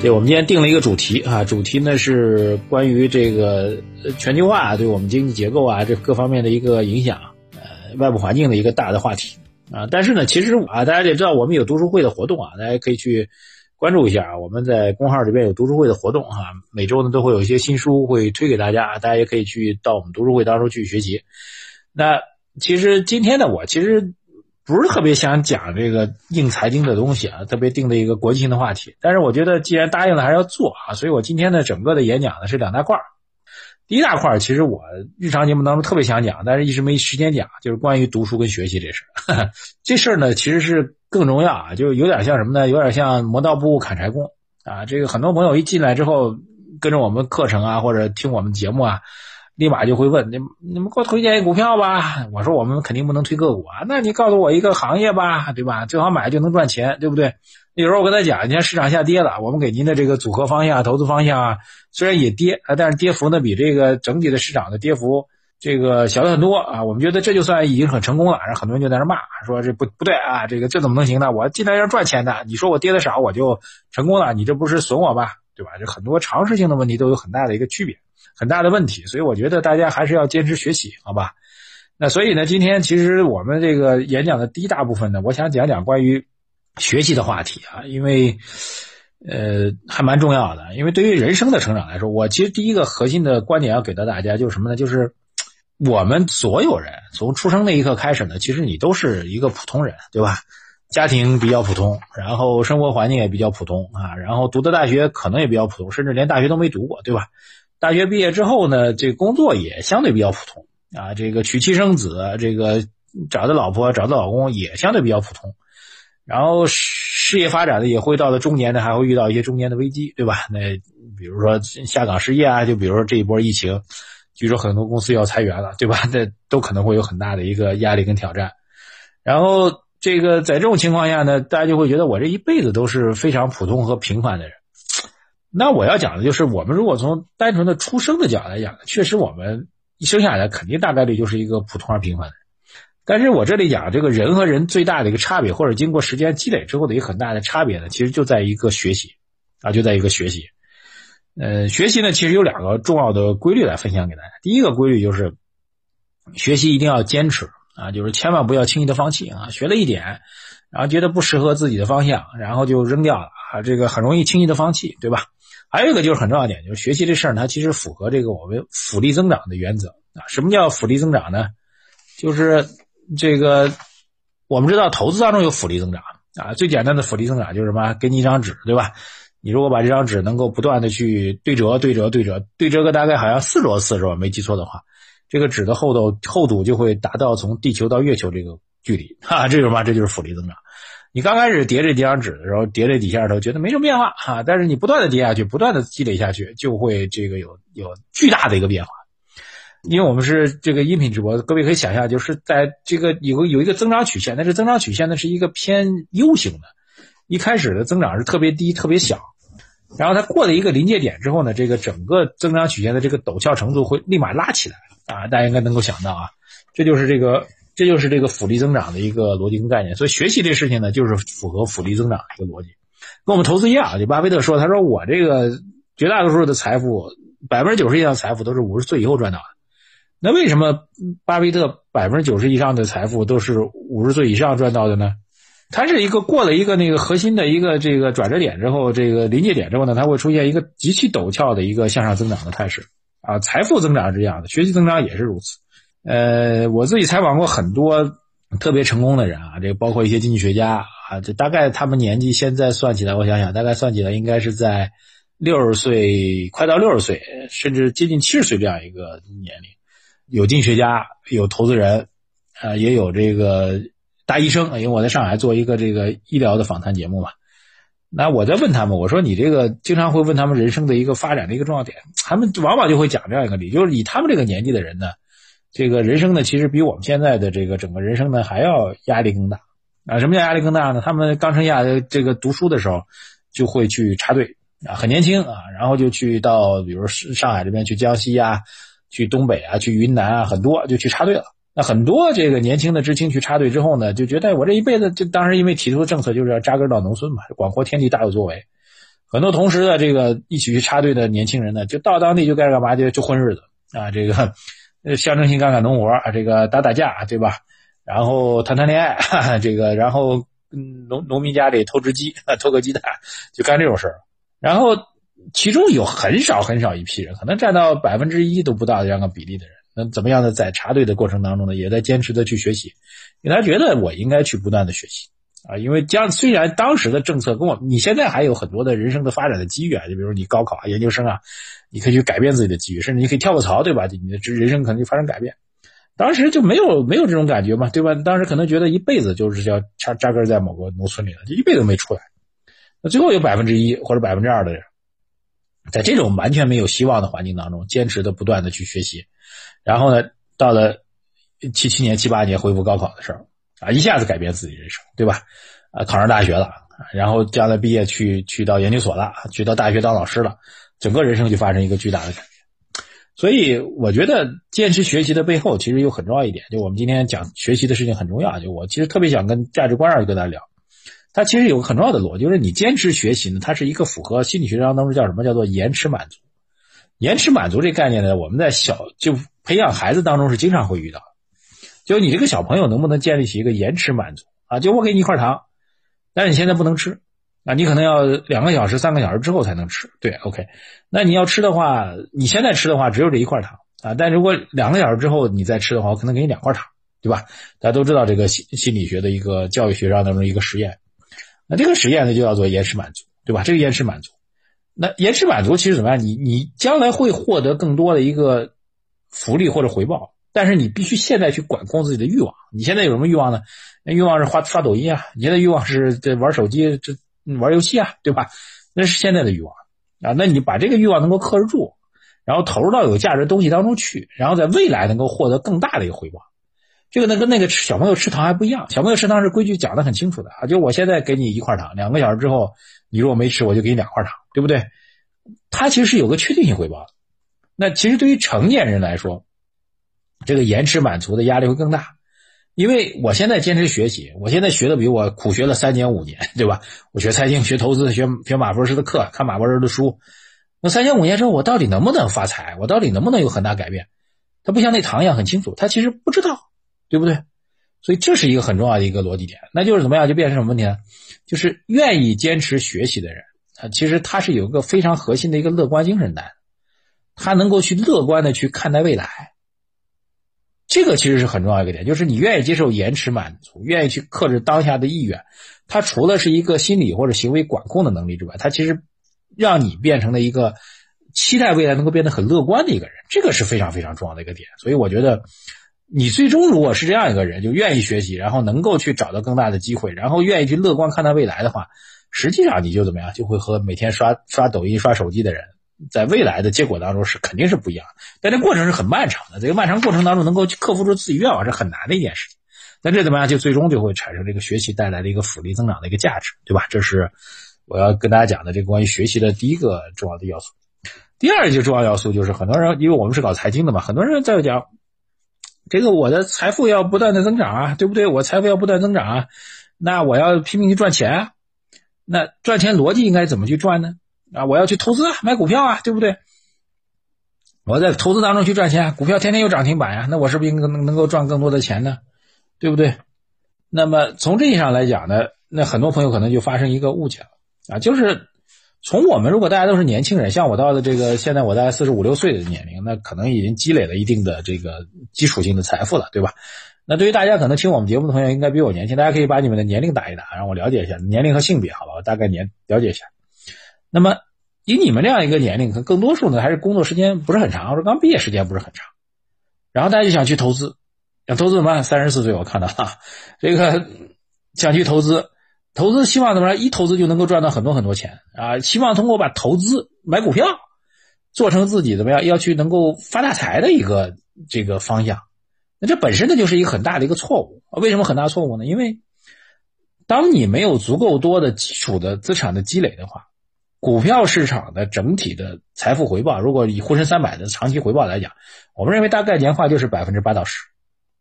对，我们今天定了一个主题啊，主题呢是关于这个全球化对我们经济结构啊这各方面的一个影响，呃，外部环境的一个大的话题啊。但是呢，其实啊，大家也知道我们有读书会的活动啊，大家可以去关注一下啊。我们在公号这边有读书会的活动啊，每周呢都会有一些新书会推给大家，大家也可以去到我们读书会当中去学习。那其实今天呢，我其实。不是特别想讲这个硬财经的东西啊，特别定的一个国际性的话题。但是我觉得既然答应了，还是要做啊。所以我今天的整个的演讲呢是两大块儿。第一大块儿其实我日常节目当中特别想讲，但是一直没时间讲，就是关于读书跟学习这事儿。这事儿呢其实是更重要啊，就有点像什么呢？有点像磨刀不误砍柴工啊。这个很多朋友一进来之后跟着我们课程啊，或者听我们节目啊。立马就会问你，你们给我推荐一股票吧。我说我们肯定不能推个股啊，那你告诉我一个行业吧，对吧？最好买就能赚钱，对不对？有时候我跟他讲，你看市场下跌了，我们给您的这个组合方向、投资方向啊，虽然也跌啊，但是跌幅呢比这个整体的市场的跌幅这个小了很多啊。我们觉得这就算已经很成功了。然后很多人就在那骂，说这不不对啊，这个这怎么能行呢？我进来要赚钱的，你说我跌的少我就成功了，你这不是损我吧？对吧？这很多常识性的问题都有很大的一个区别。很大的问题，所以我觉得大家还是要坚持学习，好吧？那所以呢，今天其实我们这个演讲的第一大部分呢，我想讲讲关于学习的话题啊，因为呃还蛮重要的。因为对于人生的成长来说，我其实第一个核心的观点要给到大家就是什么呢？就是我们所有人从出生那一刻开始呢，其实你都是一个普通人，对吧？家庭比较普通，然后生活环境也比较普通啊，然后读的大学可能也比较普通，甚至连大学都没读过，对吧？大学毕业之后呢，这工作也相对比较普通啊。这个娶妻生子，这个找的老婆、找的老公也相对比较普通。然后事业发展的也会到了中年呢，还会遇到一些中年的危机，对吧？那比如说下岗失业啊，就比如说这一波疫情，据说很多公司要裁员了，对吧？那都可能会有很大的一个压力跟挑战。然后这个在这种情况下呢，大家就会觉得我这一辈子都是非常普通和平凡的人。那我要讲的就是，我们如果从单纯的出生的角度来讲，确实我们一生下来肯定大概率就是一个普通而平凡的人。但是我这里讲这个人和人最大的一个差别，或者经过时间积累之后的一个很大的差别呢，其实就在一个学习啊，就在一个学习。呃，学习呢，其实有两个重要的规律来分享给大家。第一个规律就是，学习一定要坚持啊，就是千万不要轻易的放弃啊。学了一点，然后觉得不适合自己的方向，然后就扔掉了啊，这个很容易轻易的放弃，对吧？还有一个就是很重要点，就是学习这事儿，它其实符合这个我们复利增长的原则啊。什么叫复利增长呢？就是这个我们知道投资当中有复利增长啊。最简单的复利增长就是什么？给你一张纸，对吧？你如果把这张纸能够不断的去对折、对折、对折、对折个大概好像四十次是吧？没记错的话，这个纸的厚度厚度就会达到从地球到月球这个距离哈，这是什么？这就是复利增长。你刚开始叠这几张纸的时候，叠这底下头觉得没什么变化哈，但是你不断的叠下去，不断的积累下去，就会这个有有巨大的一个变化。因为我们是这个音频直播，各位可以想象，就是在这个有有一个增长曲线，但是增长曲线呢是一个偏 U 型的，一开始的增长是特别低、特别小，然后它过了一个临界点之后呢，这个整个增长曲线的这个陡峭程度会立马拉起来啊，大家应该能够想到啊，这就是这个。这就是这个复利增长的一个逻辑跟概念，所以学习这事情呢，就是符合复利增长的一个逻辑，跟我们投资一样。就巴菲特说，他说我这个绝大多数的财富，百分之九十以上的财富都是五十岁以后赚到的。那为什么巴菲特百分之九十以上的财富都是五十岁以上赚到的呢？它是一个过了一个那个核心的一个这个转折点之后，这个临界点之后呢，它会出现一个极其陡峭的一个向上增长的态势啊。财富增长是这样的，学习增长也是如此。呃，我自己采访过很多特别成功的人啊，这个包括一些经济学家啊，这大概他们年纪现在算起来，我想想，大概算起来应该是在六十岁，快到六十岁，甚至接近七十岁这样一个年龄。有经济学家，有投资人，啊，也有这个大医生，因为我在上海做一个这个医疗的访谈节目嘛。那我在问他们，我说你这个经常会问他们人生的一个发展的一个重要点，他们往往就会讲这样一个理，就是以他们这个年纪的人呢。这个人生呢，其实比我们现在的这个整个人生呢还要压力更大啊！什么叫压力更大呢？他们刚成亚这个读书的时候，就会去插队啊，很年轻啊，然后就去到比如上海这边去江西啊，去东北啊，去云南啊，很多就去插队了。那很多这个年轻的知青去插队之后呢，就觉得我这一辈子就当时因为提出的政策就是要扎根到农村嘛，广阔天地大有作为。很多同时的这个一起去插队的年轻人呢，就到当地就该干嘛就就混日子啊，这个象征性干干农活啊，这个打打架，对吧？然后谈谈恋爱，哈哈这个然后农农民家里偷只鸡，偷个鸡蛋，就干这种事儿。然后其中有很少很少一批人，可能占到百分之一都不到这样个比例的人。那怎么样呢？在插队的过程当中呢，也在坚持的去学习，因为他觉得我应该去不断的学习啊。因为将虽然当时的政策跟我，你现在还有很多的人生的发展的机遇啊，就比如你高考啊、研究生啊，你可以去改变自己的机遇，甚至你可以跳个槽，对吧？你的人生可能就发生改变。当时就没有没有这种感觉嘛，对吧？当时可能觉得一辈子就是要扎扎根在某个农村里了，就一辈子都没出来。那最后有百分之一或者百分之二的人，在这种完全没有希望的环境当中，坚持的不断的去学习。然后呢，到了七七年、七八年恢复高考的时候，啊，一下子改变自己人生，对吧？啊，考上大学了，然后将来毕业去去到研究所了，去到大学当老师了，整个人生就发生一个巨大的改变。所以我觉得坚持学习的背后，其实有很重要一点，就我们今天讲学习的事情很重要。就我其实特别想跟价值观上跟大家聊，它其实有个很重要的逻辑，就是你坚持学习呢，它是一个符合心理学当中叫什么叫做延迟满足。延迟满足这概念呢，我们在小就培养孩子当中是经常会遇到，就你这个小朋友能不能建立起一个延迟满足啊？就我给你一块糖，但是你现在不能吃啊，你可能要两个小时、三个小时之后才能吃。对，OK，那你要吃的话，你现在吃的话只有这一块糖啊，但如果两个小时之后你再吃的话，我可能给你两块糖，对吧？大家都知道这个心心理学的一个教育学上当中一个实验，那这个实验呢就叫做延迟满足，对吧？这个延迟满足。那延迟满足其实怎么样？你你将来会获得更多的一个福利或者回报，但是你必须现在去管控自己的欲望。你现在有什么欲望呢？那欲望是刷刷抖音啊，你现在欲望是这玩手机、这玩游戏啊，对吧？那是现在的欲望啊。那你把这个欲望能够克制住，然后投入到有价值的东西当中去，然后在未来能够获得更大的一个回报。这个呢跟那个小朋友吃糖还不一样，小朋友吃糖是规矩讲的很清楚的啊，就我现在给你一块糖，两个小时之后你如果没吃，我就给你两块糖。对不对？它其实是有个确定性回报的。那其实对于成年人来说，这个延迟满足的压力会更大。因为我现在坚持学习，我现在学的比我苦学了三年五年，对吧？我学财经、学投资、学学马博士的课，看马博士的书。那三年五年之后，我到底能不能发财？我到底能不能有很大改变？他不像那糖一样很清楚，他其实不知道，对不对？所以这是一个很重要的一个逻辑点。那就是怎么样就变成什么问题呢？就是愿意坚持学习的人。他，其实他是有一个非常核心的一个乐观精神的，他能够去乐观的去看待未来，这个其实是很重要一个点，就是你愿意接受延迟满足，愿意去克制当下的意愿，他除了是一个心理或者行为管控的能力之外，他其实让你变成了一个期待未来能够变得很乐观的一个人，这个是非常非常重要的一个点。所以我觉得，你最终如果是这样一个人，就愿意学习，然后能够去找到更大的机会，然后愿意去乐观看待未来的话。实际上，你就怎么样，就会和每天刷刷抖音、刷手机的人，在未来的结果当中是肯定是不一样的。但这过程是很漫长的，这个漫长过程当中能够克服住自己愿望是很难的一件事情。但这怎么样，就最终就会产生这个学习带来的一个复利增长的一个价值，对吧？这是我要跟大家讲的这个关于学习的第一个重要的要素。第二个重要要素就是很多人，因为我们是搞财经的嘛，很多人在讲这个我的财富要不断的增长啊，对不对？我财富要不断增长啊，那我要拼命去赚钱啊。那赚钱逻辑应该怎么去赚呢？啊，我要去投资啊，买股票啊，对不对？我在投资当中去赚钱，股票天天有涨停板呀，那我是不是应该能能够赚更多的钱呢？对不对？那么从这意义上来讲呢，那很多朋友可能就发生一个误解了啊，就是从我们如果大家都是年轻人，像我到了这个现在我大概四十五六岁的年龄，那可能已经积累了一定的这个基础性的财富了，对吧？那对于大家可能听我们节目的朋友应该比我年轻，大家可以把你们的年龄打一打，让我了解一下年龄和性别，好吧？我大概年了解一下。那么以你们这样一个年龄，可更多数呢还是工作时间不是很长，或者刚毕业时间不是很长，然后大家就想去投资，想投资怎么办？三十四岁我看到哈，这个想去投资，投资希望怎么着？一投资就能够赚到很多很多钱啊！希望通过把投资买股票做成自己怎么样要去能够发大财的一个这个方向。那这本身呢就是一个很大的一个错误为什么很大错误呢？因为当你没有足够多的基础的资产的积累的话，股票市场的整体的财富回报，如果以沪深三百的长期回报来讲，我们认为大概年化就是百分之八到十，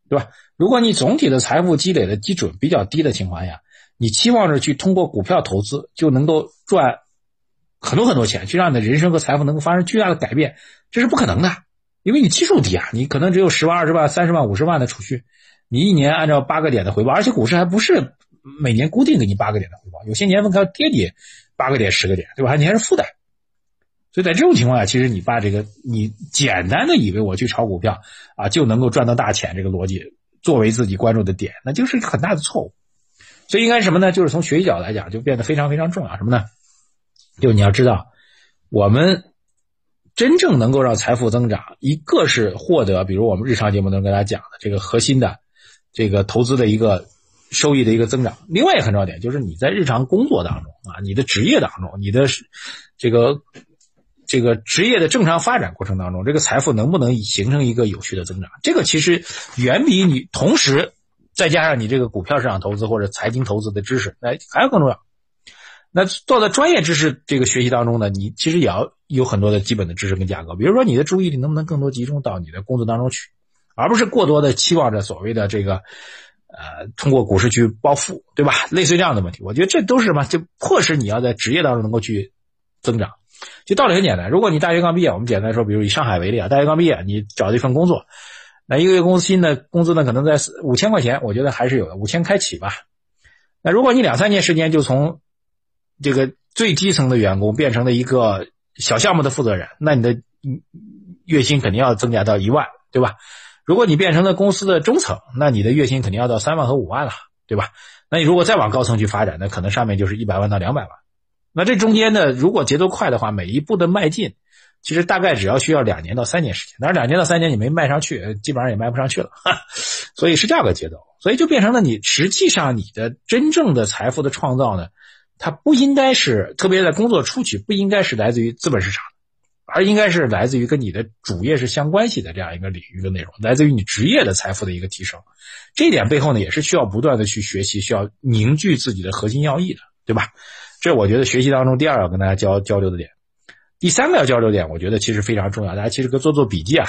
对吧？如果你总体的财富积累的基准比较低的情况下，你期望着去通过股票投资就能够赚很多很多钱，去让你的人生和财富能够发生巨大的改变，这是不可能的，因为你基数低啊，你可能只有十万、二十万、三十万、五十万的储蓄，你一年按照八个点的回报，而且股市还不是每年固定给你八个点的回报，有些年份它跌跌八个点、十个点，对吧？你还是负的。所以在这种情况下，其实你把这个你简单的以为我去炒股票啊就能够赚到大钱这个逻辑作为自己关注的点，那就是一个很大的错误。所以应该什么呢？就是从学习角度来讲，就变得非常非常重要。什么呢？就你要知道，我们真正能够让财富增长，一个是获得，比如我们日常节目能跟大家讲的这个核心的这个投资的一个收益的一个增长。另外一个很重要点就是你在日常工作当中啊，你的职业当中，你的这个这个职业的正常发展过程当中，这个财富能不能形成一个有序的增长？这个其实远比你同时再加上你这个股票市场投资或者财经投资的知识，哎，还要更重要。那做到专业知识这个学习当中呢，你其实也要有很多的基本的知识跟架构。比如说，你的注意力能不能更多集中到你的工作当中去，而不是过多的期望着所谓的这个，呃，通过股市去暴富，对吧？类似于这样的问题，我觉得这都是什么？就迫使你要在职业当中能够去增长。就道理很简单，如果你大学刚毕业，我们简单说，比如以上海为例啊，大学刚毕业，你找了一份工作，那一个月工资薪的工资呢，可能在五千块钱，我觉得还是有的，五千开启吧。那如果你两三年时间就从这个最基层的员工变成了一个小项目的负责人，那你的月薪肯定要增加到一万，对吧？如果你变成了公司的中层，那你的月薪肯定要到三万和五万了，对吧？那你如果再往高层去发展，那可能上面就是一百万到两百万。那这中间呢，如果节奏快的话，每一步的迈进，其实大概只要需要两年到三年时间。但是两年到三年你没迈上去，基本上也迈不上去了。所以是这样个节奏，所以就变成了你实际上你的真正的财富的创造呢？它不应该是，特别在工作初期，不应该是来自于资本市场，而应该是来自于跟你的主业是相关系的这样一个领域的内容，来自于你职业的财富的一个提升。这点背后呢，也是需要不断的去学习，需要凝聚自己的核心要义的，对吧？这我觉得学习当中第二要跟大家交交流的点，第三个要交流点，我觉得其实非常重要，大家其实可以做做笔记啊。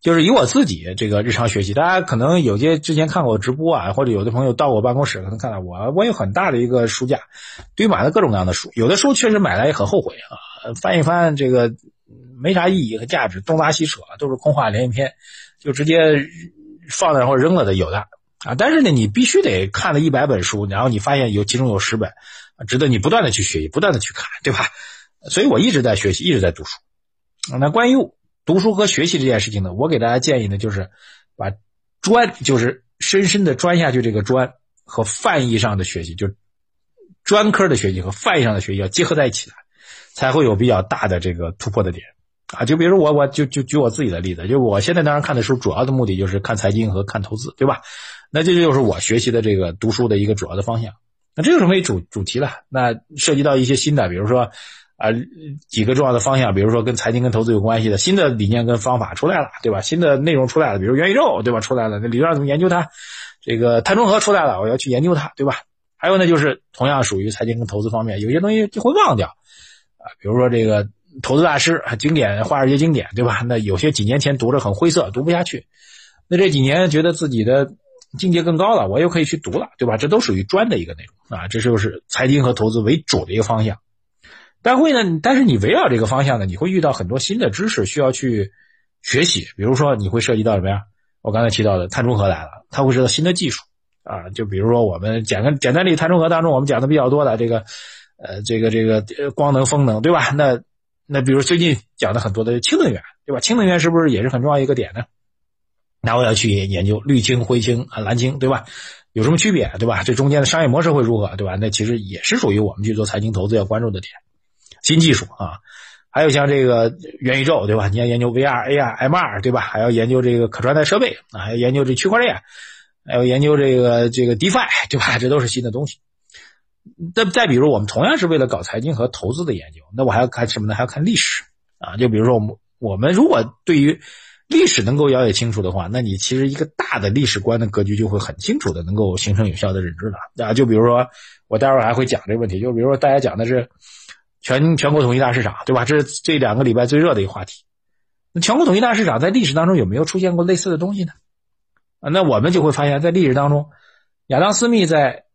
就是以我自己这个日常学习，大家可能有些之前看过我直播啊，或者有的朋友到我办公室可能看到我，我有很大的一个书架，堆满了各种各样的书。有的书确实买来也很后悔啊，翻一翻这个没啥意义和价值，东拉西扯都是空话连篇，就直接放那或者扔了的有的啊。但是呢，你必须得看了一百本书，然后你发现有其中有十本值得你不断的去学习，不断的去看，对吧？所以我一直在学习，一直在读书。那关于。读书和学习这件事情呢，我给大家建议呢，就是把专就是深深的专下去这个专和泛义上的学习，就专科的学习和泛义上的学习要结合在一起的，才会有比较大的这个突破的点啊。就比如我我就就举我自己的例子，就我现在当然看的书主要的目的就是看财经和看投资，对吧？那这就是我学习的这个读书的一个主要的方向。那这就是为主主题了。那涉及到一些新的，比如说。啊，几个重要的方向，比如说跟财经、跟投资有关系的新的理念跟方法出来了，对吧？新的内容出来了，比如元宇宙，对吧？出来了，那理论上怎么研究它？这个碳中和出来了，我要去研究它，对吧？还有呢，就是同样属于财经跟投资方面，有些东西就会忘掉啊，比如说这个投资大师经典，华尔街经典，对吧？那有些几年前读着很晦涩，读不下去，那这几年觉得自己的境界更高了，我又可以去读了，对吧？这都属于专的一个内容啊，这就是财经和投资为主的一个方向。但会呢，但是你围绕这个方向呢，你会遇到很多新的知识需要去学习。比如说，你会涉及到什么呀？我刚才提到的碳中和来了，它会知道新的技术啊。就比如说，我们简单简单例，碳中和当中我们讲的比较多的这个，呃，这个这个光能、风能，对吧？那那比如最近讲的很多的氢能源，对吧？氢能源是不是也是很重要一个点呢？那我要去研究绿氢、灰氢啊、蓝氢，对吧？有什么区别，对吧？这中间的商业模式会如何，对吧？那其实也是属于我们去做财经投资要关注的点。新技术啊，还有像这个元宇宙，对吧？你要研究 VR、AR、MR，对吧？还要研究这个可穿戴设备啊，还要研究这区块链，还要研究这个这个 DeFi，对吧？这都是新的东西。再再比如，我们同样是为了搞财经和投资的研究，那我还要看什么呢？还要看历史啊。就比如说，我们我们如果对于历史能够了解清楚的话，那你其实一个大的历史观的格局就会很清楚的，能够形成有效的认知了啊。就比如说，我待会儿还会讲这个问题。就比如说，大家讲的是。全全国统一大市场，对吧？这是这两个礼拜最热的一个话题。那全国统一大市场在历史当中有没有出现过类似的东西呢？啊，那我们就会发现，在历史当中，亚当·斯密在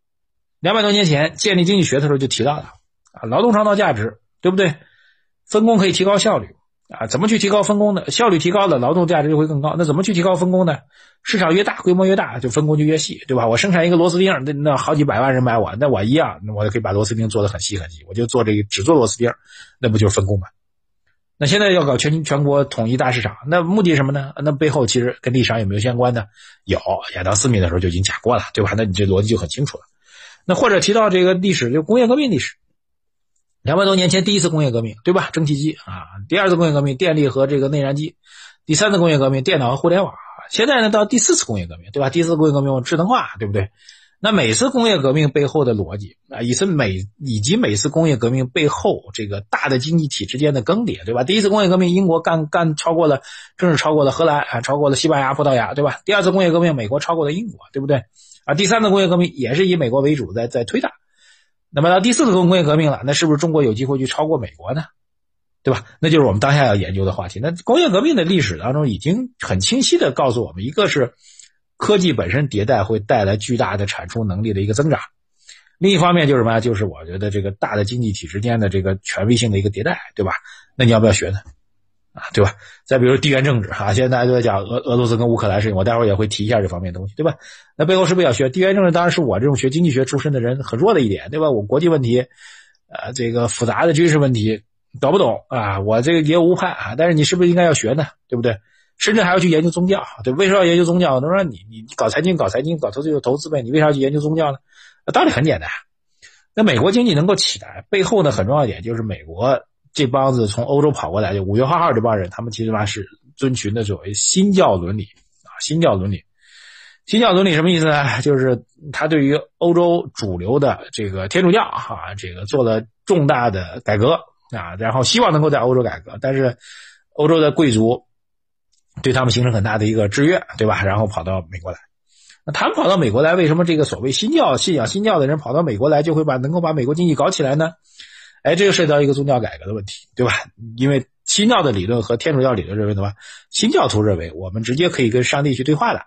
两百多年前建立经济学的时候就提到了啊，劳动创造价值，对不对？分工可以提高效率啊，怎么去提高分工呢？效率提高了，劳动价值就会更高。那怎么去提高分工呢？市场越大，规模越大，就分工就越细，对吧？我生产一个螺丝钉，那那好几百万人买我，那我一样，那我就可以把螺丝钉做得很细很细，我就做这个只做螺丝钉，那不就是分工吗？那现在要搞全全国统一大市场，那目的什么呢？那背后其实跟历史上有没有相关呢？有，亚当斯密的时候就已经讲过了，对吧？那你这逻辑就很清楚了。那或者提到这个历史，就工业革命历史，两百多年前第一次工业革命，对吧？蒸汽机啊，第二次工业革命，电力和这个内燃机，第三次工业革命，电脑和互联网。现在呢，到第四次工业革命，对吧？第四次工业革命智能化，对不对？那每次工业革命背后的逻辑啊，以及每以及每次工业革命背后这个大的经济体之间的更迭，对吧？第一次工业革命，英国干干超过了，正式超过了荷兰啊，超过了西班牙、葡萄牙，对吧？第二次工业革命，美国超过了英国，对不对？啊，第三次工业革命也是以美国为主，在在推大。那么到第四次工业革命了，那是不是中国有机会去超过美国呢？对吧？那就是我们当下要研究的话题。那工业革命的历史当中已经很清晰的告诉我们，一个是科技本身迭代会带来巨大的产出能力的一个增长，另一方面就是什么？就是我觉得这个大的经济体之间的这个权威性的一个迭代，对吧？那你要不要学呢？啊，对吧？再比如地缘政治啊，现在大家都在讲俄俄罗斯跟乌克兰事情，我待会儿也会提一下这方面东西，对吧？那背后是不是要学地缘政治？当然是我这种学经济学出身的人很弱的一点，对吧？我国际问题，呃，这个复杂的军事问题。搞不懂啊，我这个也有误判啊，但是你是不是应该要学呢？对不对？甚至还要去研究宗教，对？为什么要研究宗教？他说你你搞财经搞财经搞投资就投资呗，你为啥要去研究宗教呢？道理很简单，那美国经济能够起来，背后呢很重要一点就是美国这帮子从欧洲跑过来就五月花号这帮人，他们其实嘛是遵循的所谓新教伦理啊，新教伦理，新教伦理什么意思呢？就是他对于欧洲主流的这个天主教哈，这个做了重大的改革。啊，然后希望能够在欧洲改革，但是欧洲的贵族对他们形成很大的一个制约，对吧？然后跑到美国来，那他们跑到美国来，为什么这个所谓新教信仰新教的人跑到美国来，就会把能够把美国经济搞起来呢？哎，这个涉及到一个宗教改革的问题，对吧？因为新教的理论和天主教理论认为的话，新教徒认为我们直接可以跟上帝去对话的，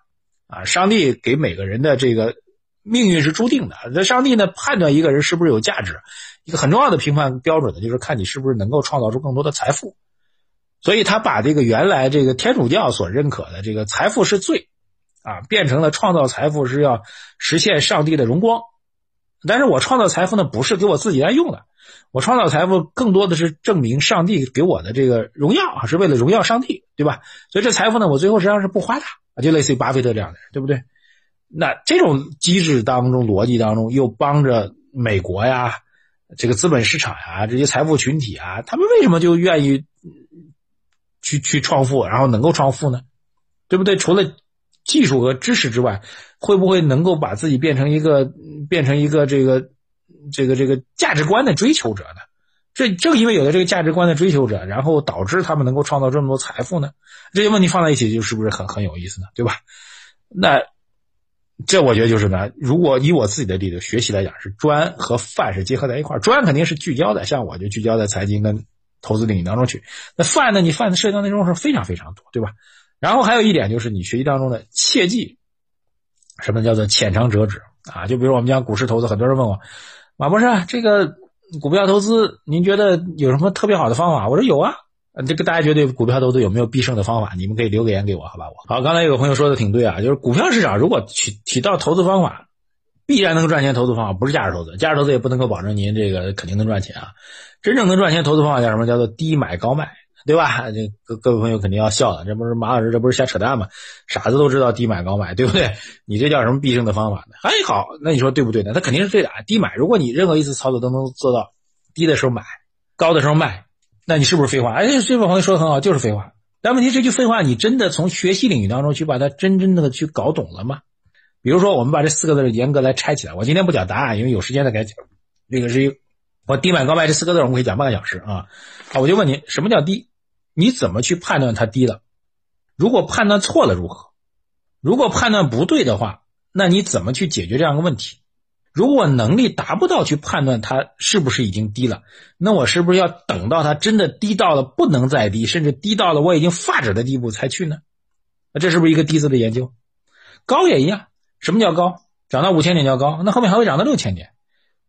啊，上帝给每个人的这个命运是注定的，那上帝呢判断一个人是不是有价值。一个很重要的评判标准呢，就是看你是不是能够创造出更多的财富。所以他把这个原来这个天主教所认可的这个财富是罪，啊，变成了创造财富是要实现上帝的荣光。但是我创造财富呢，不是给我自己来用的，我创造财富更多的是证明上帝给我的这个荣耀啊，是为了荣耀上帝，对吧？所以这财富呢，我最后实际上是不花的啊，就类似于巴菲特这样的，对不对？那这种机制当中、逻辑当中，又帮着美国呀。这个资本市场呀，这些财富群体啊，他们为什么就愿意去去创富，然后能够创富呢？对不对？除了技术和知识之外，会不会能够把自己变成一个变成一个这个这个这个价值观的追求者呢？这正因为有了这个价值观的追求者，然后导致他们能够创造这么多财富呢？这些问题放在一起，就是不是很很有意思呢？对吧？那。这我觉得就是呢，如果以我自己的例子学习来讲，是专和泛是结合在一块儿。专肯定是聚焦的，像我就聚焦在财经跟投资领域当中去。那泛呢，你泛的涉及到内容是非常非常多，对吧？然后还有一点就是你学习当中的切记，什么叫做浅尝辄止啊？就比如我们讲股市投资，很多人问我，马博士，这个股票投资您觉得有什么特别好的方法？我说有啊。这个大家觉得股票投资有没有必胜的方法？你们可以留个言给我，好吧？我好，刚才有个朋友说的挺对啊，就是股票市场如果提提到投资方法，必然能赚钱投资方法不是价值投资，价值投资也不能够保证您这个肯定能赚钱啊。真正能赚钱投资方法叫什么？叫做低买高卖，对吧？这各各位朋友肯定要笑了，这不是马老师这不是瞎扯淡吗？傻子都知道低买高卖，对不对？你这叫什么必胜的方法呢？哎，好，那你说对不对呢？它肯定是对的啊。低买，如果你任何一次操作都能做到低的时候买，高的时候卖。那你是不是废话？哎，这位朋友说的很好，就是废话。但问题这句废话，你真的从学习领域当中去把它真真的去搞懂了吗？比如说，我们把这四个字严格来拆起来。我今天不讲答案，因为有时间再给讲。这个是一，我低买高卖这四个字，我们可以讲半个小时啊。好，我就问你，什么叫低？你怎么去判断它低了？如果判断错了如何？如果判断不对的话，那你怎么去解决这样的问题？如果能力达不到去判断它是不是已经低了，那我是不是要等到它真的低到了不能再低，甚至低到了我已经发指的地步才去呢？那这是不是一个低字的研究？高也一样，什么叫高？涨到五千点叫高，那后面还会涨到六千点。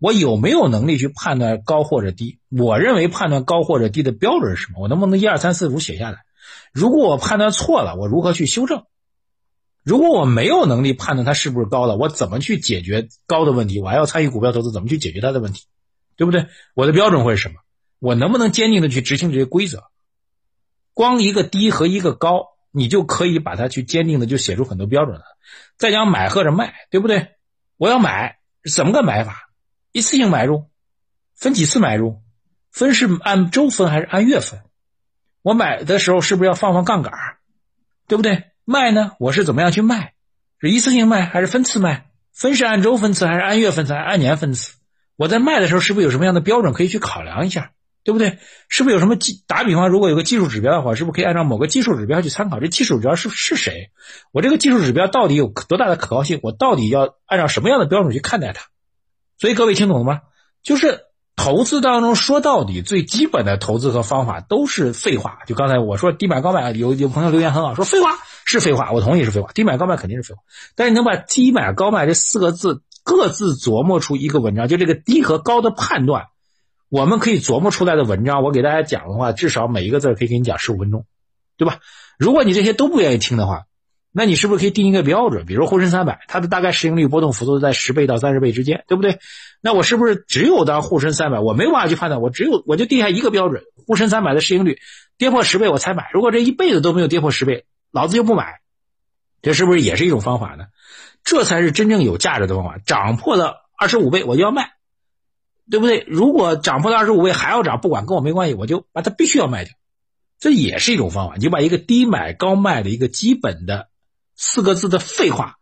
我有没有能力去判断高或者低？我认为判断高或者低的标准是什么？我能不能一二三四五写下来？如果我判断错了，我如何去修正？如果我没有能力判断它是不是高了，我怎么去解决高的问题？我还要参与股票投资，怎么去解决它的问题？对不对？我的标准会是什么？我能不能坚定的去执行这些规则？光一个低和一个高，你就可以把它去坚定的就写出很多标准了。再讲买或者卖，对不对？我要买，怎么个买法？一次性买入，分几次买入？分是按周分还是按月分？我买的时候是不是要放放杠杆？对不对？卖呢？我是怎么样去卖？是一次性卖还是分次卖？分是按周分次还是按月分次还是按年分次？我在卖的时候是不是有什么样的标准可以去考量一下？对不对？是不是有什么技？打比方，如果有个技术指标的话，是不是可以按照某个技术指标去参考？这技术指标是是谁？我这个技术指标到底有多大的可靠性？我到底要按照什么样的标准去看待它？所以各位听懂了吗？就是投资当中说到底最基本的投资和方法都是废话。就刚才我说低买高卖，有有朋友留言很好，说废话。是废话，我同意是废话。低买高卖肯定是废话，但是你能把低买高卖这四个字各自琢磨出一个文章，就这个低和高的判断，我们可以琢磨出来的文章，我给大家讲的话，至少每一个字可以给你讲十五分钟，对吧？如果你这些都不愿意听的话，那你是不是可以定一个标准？比如沪深三百，它的大概市盈率波动幅度在十倍到三十倍之间，对不对？那我是不是只有当沪深三百，我没办法去判断，我只有我就定下一个标准：沪深三百的市盈率跌破十倍我才买。如果这一辈子都没有跌破十倍，老子就不买，这是不是也是一种方法呢？这才是真正有价值的方法。涨破了二十五倍，我就要卖，对不对？如果涨破了二十五倍还要涨，不管跟我没关系，我就把它必须要卖掉。这也是一种方法。你就把一个低买高卖的一个基本的四个字的废话，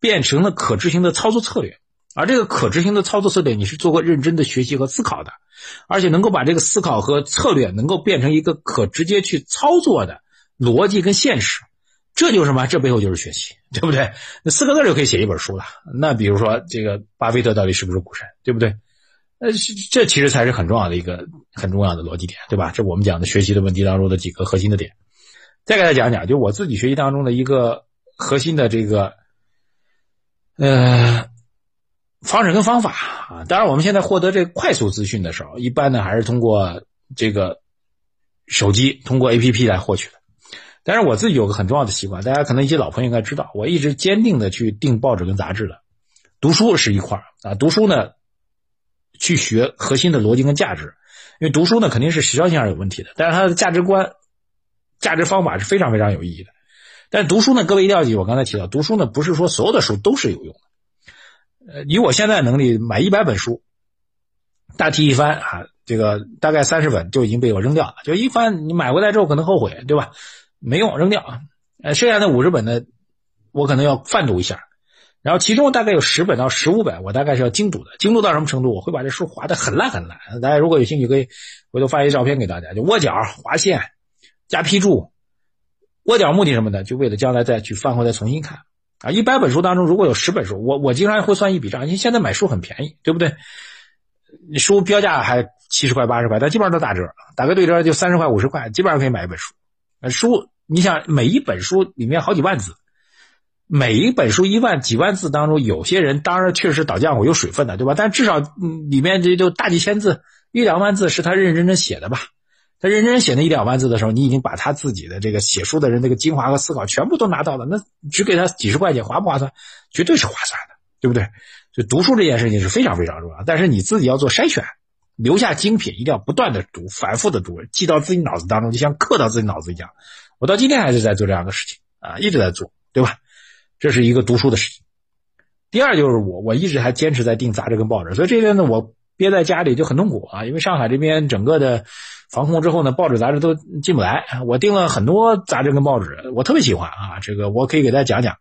变成了可执行的操作策略。而这个可执行的操作策略，你是做过认真的学习和思考的，而且能够把这个思考和策略能够变成一个可直接去操作的逻辑跟现实。这就是什么？这背后就是学习，对不对？那四个字就可以写一本书了。那比如说，这个巴菲特到底是不是股神，对不对？呃，这其实才是很重要的一个很重要的逻辑点，对吧？这我们讲的学习的问题当中的几个核心的点。再给大家讲讲，就我自己学习当中的一个核心的这个呃方式跟方法啊。当然，我们现在获得这个快速资讯的时候，一般呢还是通过这个手机，通过 A P P 来获取的。但是我自己有个很重要的习惯，大家可能一些老朋友应该知道，我一直坚定的去订报纸跟杂志的，读书是一块啊，读书呢，去学核心的逻辑跟价值，因为读书呢肯定是时效性上有问题的，但是它的价值观、价值方法是非常非常有意义的。但读书呢，各位一定要记，我刚才提到，读书呢不是说所有的书都是有用的，呃，以我现在能力买一百本书，大体一翻啊，这个大概三十本就已经被我扔掉了，就一翻你买回来之后可能后悔，对吧？没用，扔掉！呃，剩下的五十本呢，我可能要泛读一下，然后其中大概有十本到十五本，我大概是要精读的。精读到什么程度？我会把这书划得很烂很烂。大家如果有兴趣，可以回头发一些照片给大家，就窝角、划线、加批注。窝角目的什么呢？就为了将来再去翻回来重新看啊！一百本书当中，如果有十本书，我我经常会算一笔账，因为现在买书很便宜，对不对？书标价还七十块八十块，但基本上都打折，打个对折就三十块五十块，基本上可以买一本书。书。你想每一本书里面好几万字，每一本书一万几万字当中，有些人当然确实倒浆糊有水分的，对吧？但至少里面这就大几千字，一两万字是他认认真真写的吧？他认真写那一两万字的时候，你已经把他自己的这个写书的人那个精华和思考全部都拿到了，那只给他几十块钱划不划算？绝对是划算的，对不对？就读书这件事情是非常非常重要，但是你自己要做筛选，留下精品，一定要不断的读，反复的读，记到自己脑子当中，就像刻到自己脑子一样。我到今天还是在做这样的事情啊，一直在做，对吧？这是一个读书的事情。第二就是我，我一直还坚持在订杂志跟报纸，所以这边呢，我憋在家里就很痛苦啊，因为上海这边整个的防控之后呢，报纸杂志都进不来。我订了很多杂志跟报纸，我特别喜欢啊，这个我可以给大家讲讲。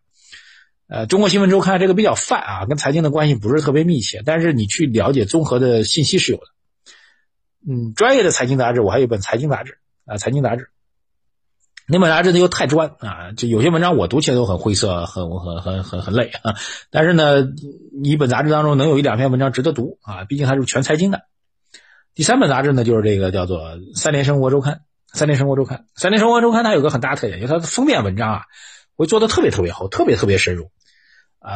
呃，中国新闻周刊这个比较泛啊，跟财经的关系不是特别密切，但是你去了解综合的信息是有的。嗯，专业的财经杂志，我还有一本财经杂志啊，财经杂志。那本杂志呢又太专啊，就有些文章我读起来都很晦涩，很很很很很累啊。但是呢，一本杂志当中能有一两篇文章值得读啊，毕竟它是全财经的。第三本杂志呢就是这个叫做《三联生活周刊》，《三联生活周刊》，《三联生活周刊》它有个很大特点，就是它的封面文章啊会做的特别特别厚，特别特别深入。呃，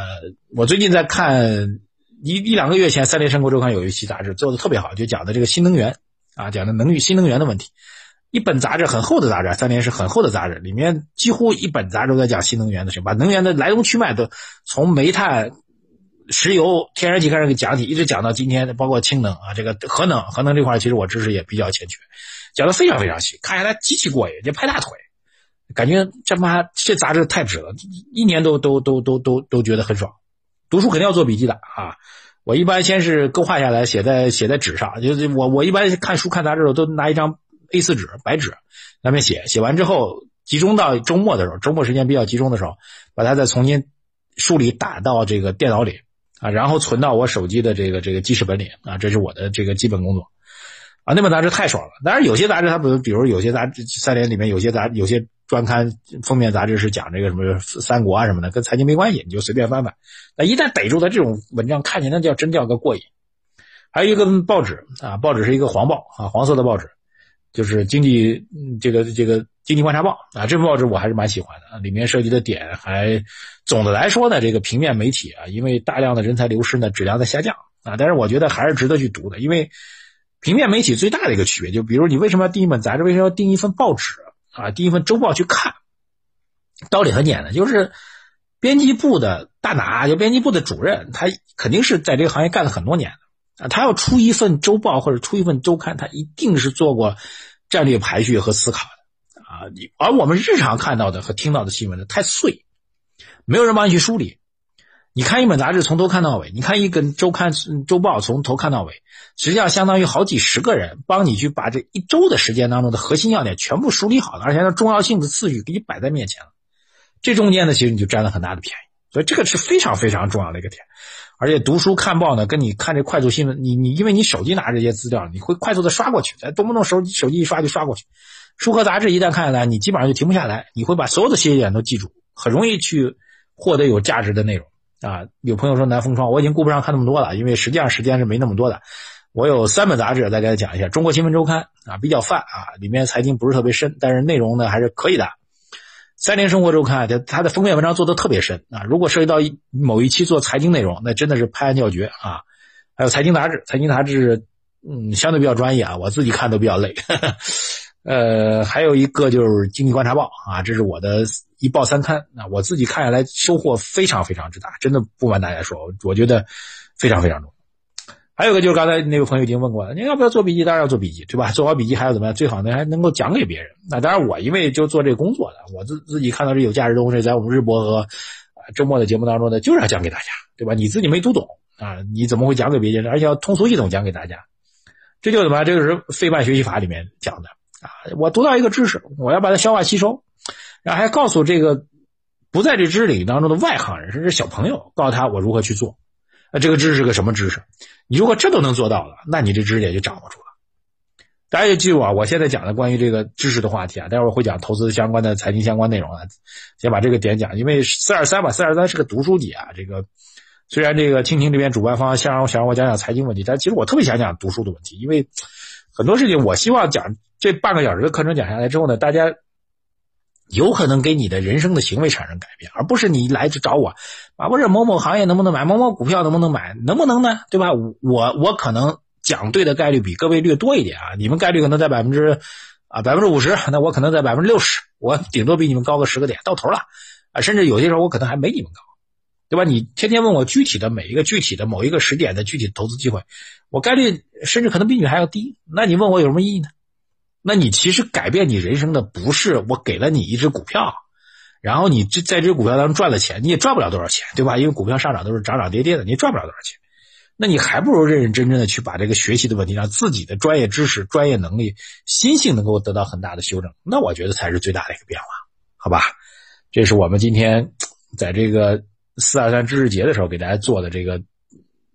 我最近在看一一两个月前，《三联生活周刊》有一期杂志做的特别好，就讲的这个新能源啊，讲的能源新能源的问题。一本杂志很厚的杂志，《三联》是很厚的杂志，里面几乎一本杂志都在讲新能源的事情，把能源的来龙去脉都从煤炭、石油、天然气开始给讲起，一直讲到今天，包括氢能啊，这个核能，核能这块其实我知识也比较欠缺，讲的非常非常细，看下来极其过瘾，就拍大腿，感觉这妈这杂志太值了，一年都都都都都都觉得很爽。读书肯定要做笔记的啊！我一般先是勾画下来，写在写在纸上。就是我我一般看书看杂志的时候，都拿一张 A4 纸白纸那边写。写完之后，集中到周末的时候，周末时间比较集中的时候，把它再重新梳理打到这个电脑里啊，然后存到我手机的这个这个记事本里啊。这是我的这个基本工作啊。那本杂志太爽了。当然有些杂志它不，比如有些杂志三联里面有些杂有些。专刊封面杂志是讲这个什么三国啊什么的，跟财经没关系，你就随便翻翻。那一旦逮住他这种文章，看起来那叫真叫个过瘾。还有一个报纸啊，报纸是一个黄报啊，黄色的报纸，就是经济这个这个经济观察报啊。这份报纸我还是蛮喜欢的，里面涉及的点还总的来说呢，这个平面媒体啊，因为大量的人才流失呢，质量在下降啊。但是我觉得还是值得去读的，因为平面媒体最大的一个区别，就比如你为什么要订一本杂志，为什么要订一份报纸？啊，订一份周报去看，道理很简单，就是编辑部的大拿，就编辑部的主任，他肯定是在这个行业干了很多年的啊。他要出一份周报或者出一份周刊，他一定是做过战略排序和思考的啊。你而我们日常看到的和听到的新闻呢，太碎，没有人帮你去梳理。你看一本杂志从头看到尾，你看一根周刊周报从头看到尾，实际上相当于好几十个人帮你去把这一周的时间当中的核心要点全部梳理好了，而且重要性的次序给你摆在面前了。这中间呢，其实你就占了很大的便宜，所以这个是非常非常重要的一个点。而且读书看报呢，跟你看这快速新闻，你你因为你手机拿这些资料，你会快速的刷过去，动不动手手机一刷就刷过去。书和杂志一旦看下来，你基本上就停不下来，你会把所有的信息点都记住，很容易去获得有价值的内容。啊，有朋友说南风窗，我已经顾不上看那么多了，因为实际上时间是没那么多的。我有三本杂志，大家讲一下。《中国新闻周刊》啊，比较泛啊，里面财经不是特别深，但是内容呢还是可以的。《三联生活周刊》它它的封面文章做的特别深啊，如果涉及到某一期做财经内容，那真的是拍案叫绝啊。还有财经杂志，财经杂志嗯相对比较专业啊，我自己看都比较累。呃，还有一个就是《经济观察报》啊，这是我的。一报三刊，那我自己看下来收获非常非常之大，真的不瞒大家说，我觉得非常非常重。还有个就是刚才那位朋友已经问过了，你要不要做笔记？当然要做笔记，对吧？做好笔记还要怎么样？最好呢还能够讲给别人。那当然，我因为就做这个工作的，我自自己看到这有价值的东西，在我们日播和周末的节目当中呢，就是要讲给大家，对吧？你自己没读懂啊，你怎么会讲给别人？而且要通俗易懂讲给大家，这就怎么？这个是费曼学习法里面讲的啊。我读到一个知识，我要把它消化吸收。然后还告诉这个不在这知识领域当中的外行人，甚至小朋友，告诉他我如何去做。那这个知识是个什么知识？你如果这都能做到了，那你这知识也就掌握住了。大家也记住啊，我现在讲的关于这个知识的话题啊，待会儿会讲投资相关的、财经相关内容啊。先把这个点讲，因为四二三吧，四二三是个读书节啊。这个虽然这个蜻蜓这边主办方想让我想让我讲讲财经问题，但其实我特别想讲读书的问题，因为很多事情我希望讲这半个小时的课程讲下来之后呢，大家。有可能给你的人生的行为产生改变，而不是你来就找我，啊，我这某某行业能不能买，某某股票能不能买，能不能呢？对吧？我我可能讲对的概率比各位略多一点啊，你们概率可能在百分之啊百分之五十，那我可能在百分之六十，我顶多比你们高个十个点，到头了啊，甚至有些时候我可能还没你们高，对吧？你天天问我具体的每一个具体的某一个时点的具体投资机会，我概率甚至可能比你还要低，那你问我有什么意义呢？那你其实改变你人生的不是我给了你一只股票，然后你这在这股票当中赚了钱，你也赚不了多少钱，对吧？因为股票上涨都是涨涨跌跌的，你赚不了多少钱。那你还不如认认真真的去把这个学习的问题，让自己的专业知识、专业能力、心性能够得到很大的修正。那我觉得才是最大的一个变化，好吧？这是我们今天在这个四二三知识节的时候给大家做的这个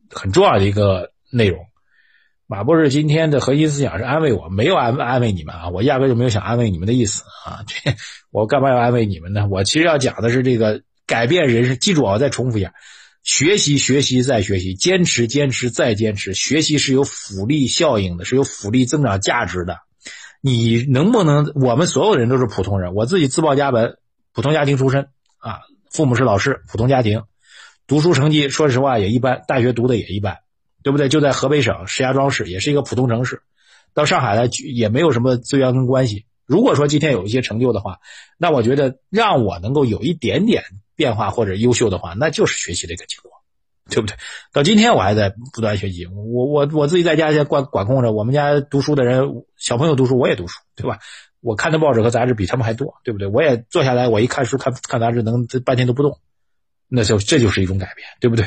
很重要的一个内容。马博士今天的核心思想是安慰我，没有安安慰你们啊，我压根就没有想安慰你们的意思啊，这我干嘛要安慰你们呢？我其实要讲的是这个改变人生。记住啊，我再重复一下：学习，学习，再学习，坚持，坚持，再坚持。学习是有复利效应的，是有复利增长价值的。你能不能？我们所有人都是普通人，我自己自报家门，普通家庭出身啊，父母是老师，普通家庭。读书成绩说实话也一般，大学读的也一般，对不对？就在河北省石家庄市，也是一个普通城市。到上海来也没有什么资源跟关系。如果说今天有一些成就的话，那我觉得让我能够有一点点变化或者优秀的话，那就是学习的一个结果，对不对？到今天我还在不断学习，我我我自己在家先管管控着，我们家读书的人，小朋友读书，我也读书，对吧？我看的报纸和杂志比他们还多，对不对？我也坐下来，我一看书看看杂志，能半天都不动，那就这就是一种改变，对不对？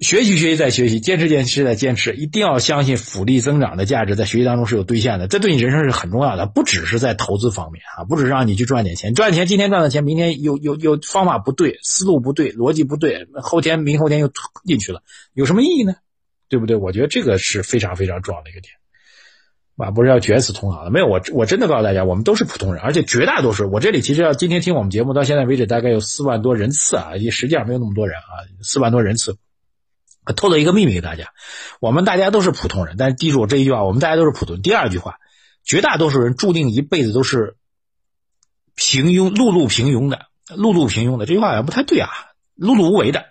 学习学习再学习，坚持坚持再坚持，一定要相信复利增长的价值在学习当中是有兑现的，这对你人生是很重要的，不只是在投资方面啊，不只是让你去赚点钱，赚钱今天赚的钱，明天又 又又方法不对，思路不对，逻辑不对，后天明后天又进去了，有什么意义呢？对不对？我觉得这个是非常非常重要的一个点，啊，不是要卷死同行的，没有，我我真的告诉大家，我们都是普通人，而且绝大多数，我这里其实要今天听我们节目到现在为止，大概有四万多人次啊，也实际上没有那么多人啊，四万多人次。透露一个秘密给大家，我们大家都是普通人，但是记住我这一句话，我们大家都是普通。第二句话，绝大多数人注定一辈子都是平庸、碌碌平庸的，碌碌平庸的。这句话好像不太对啊，碌碌无为的。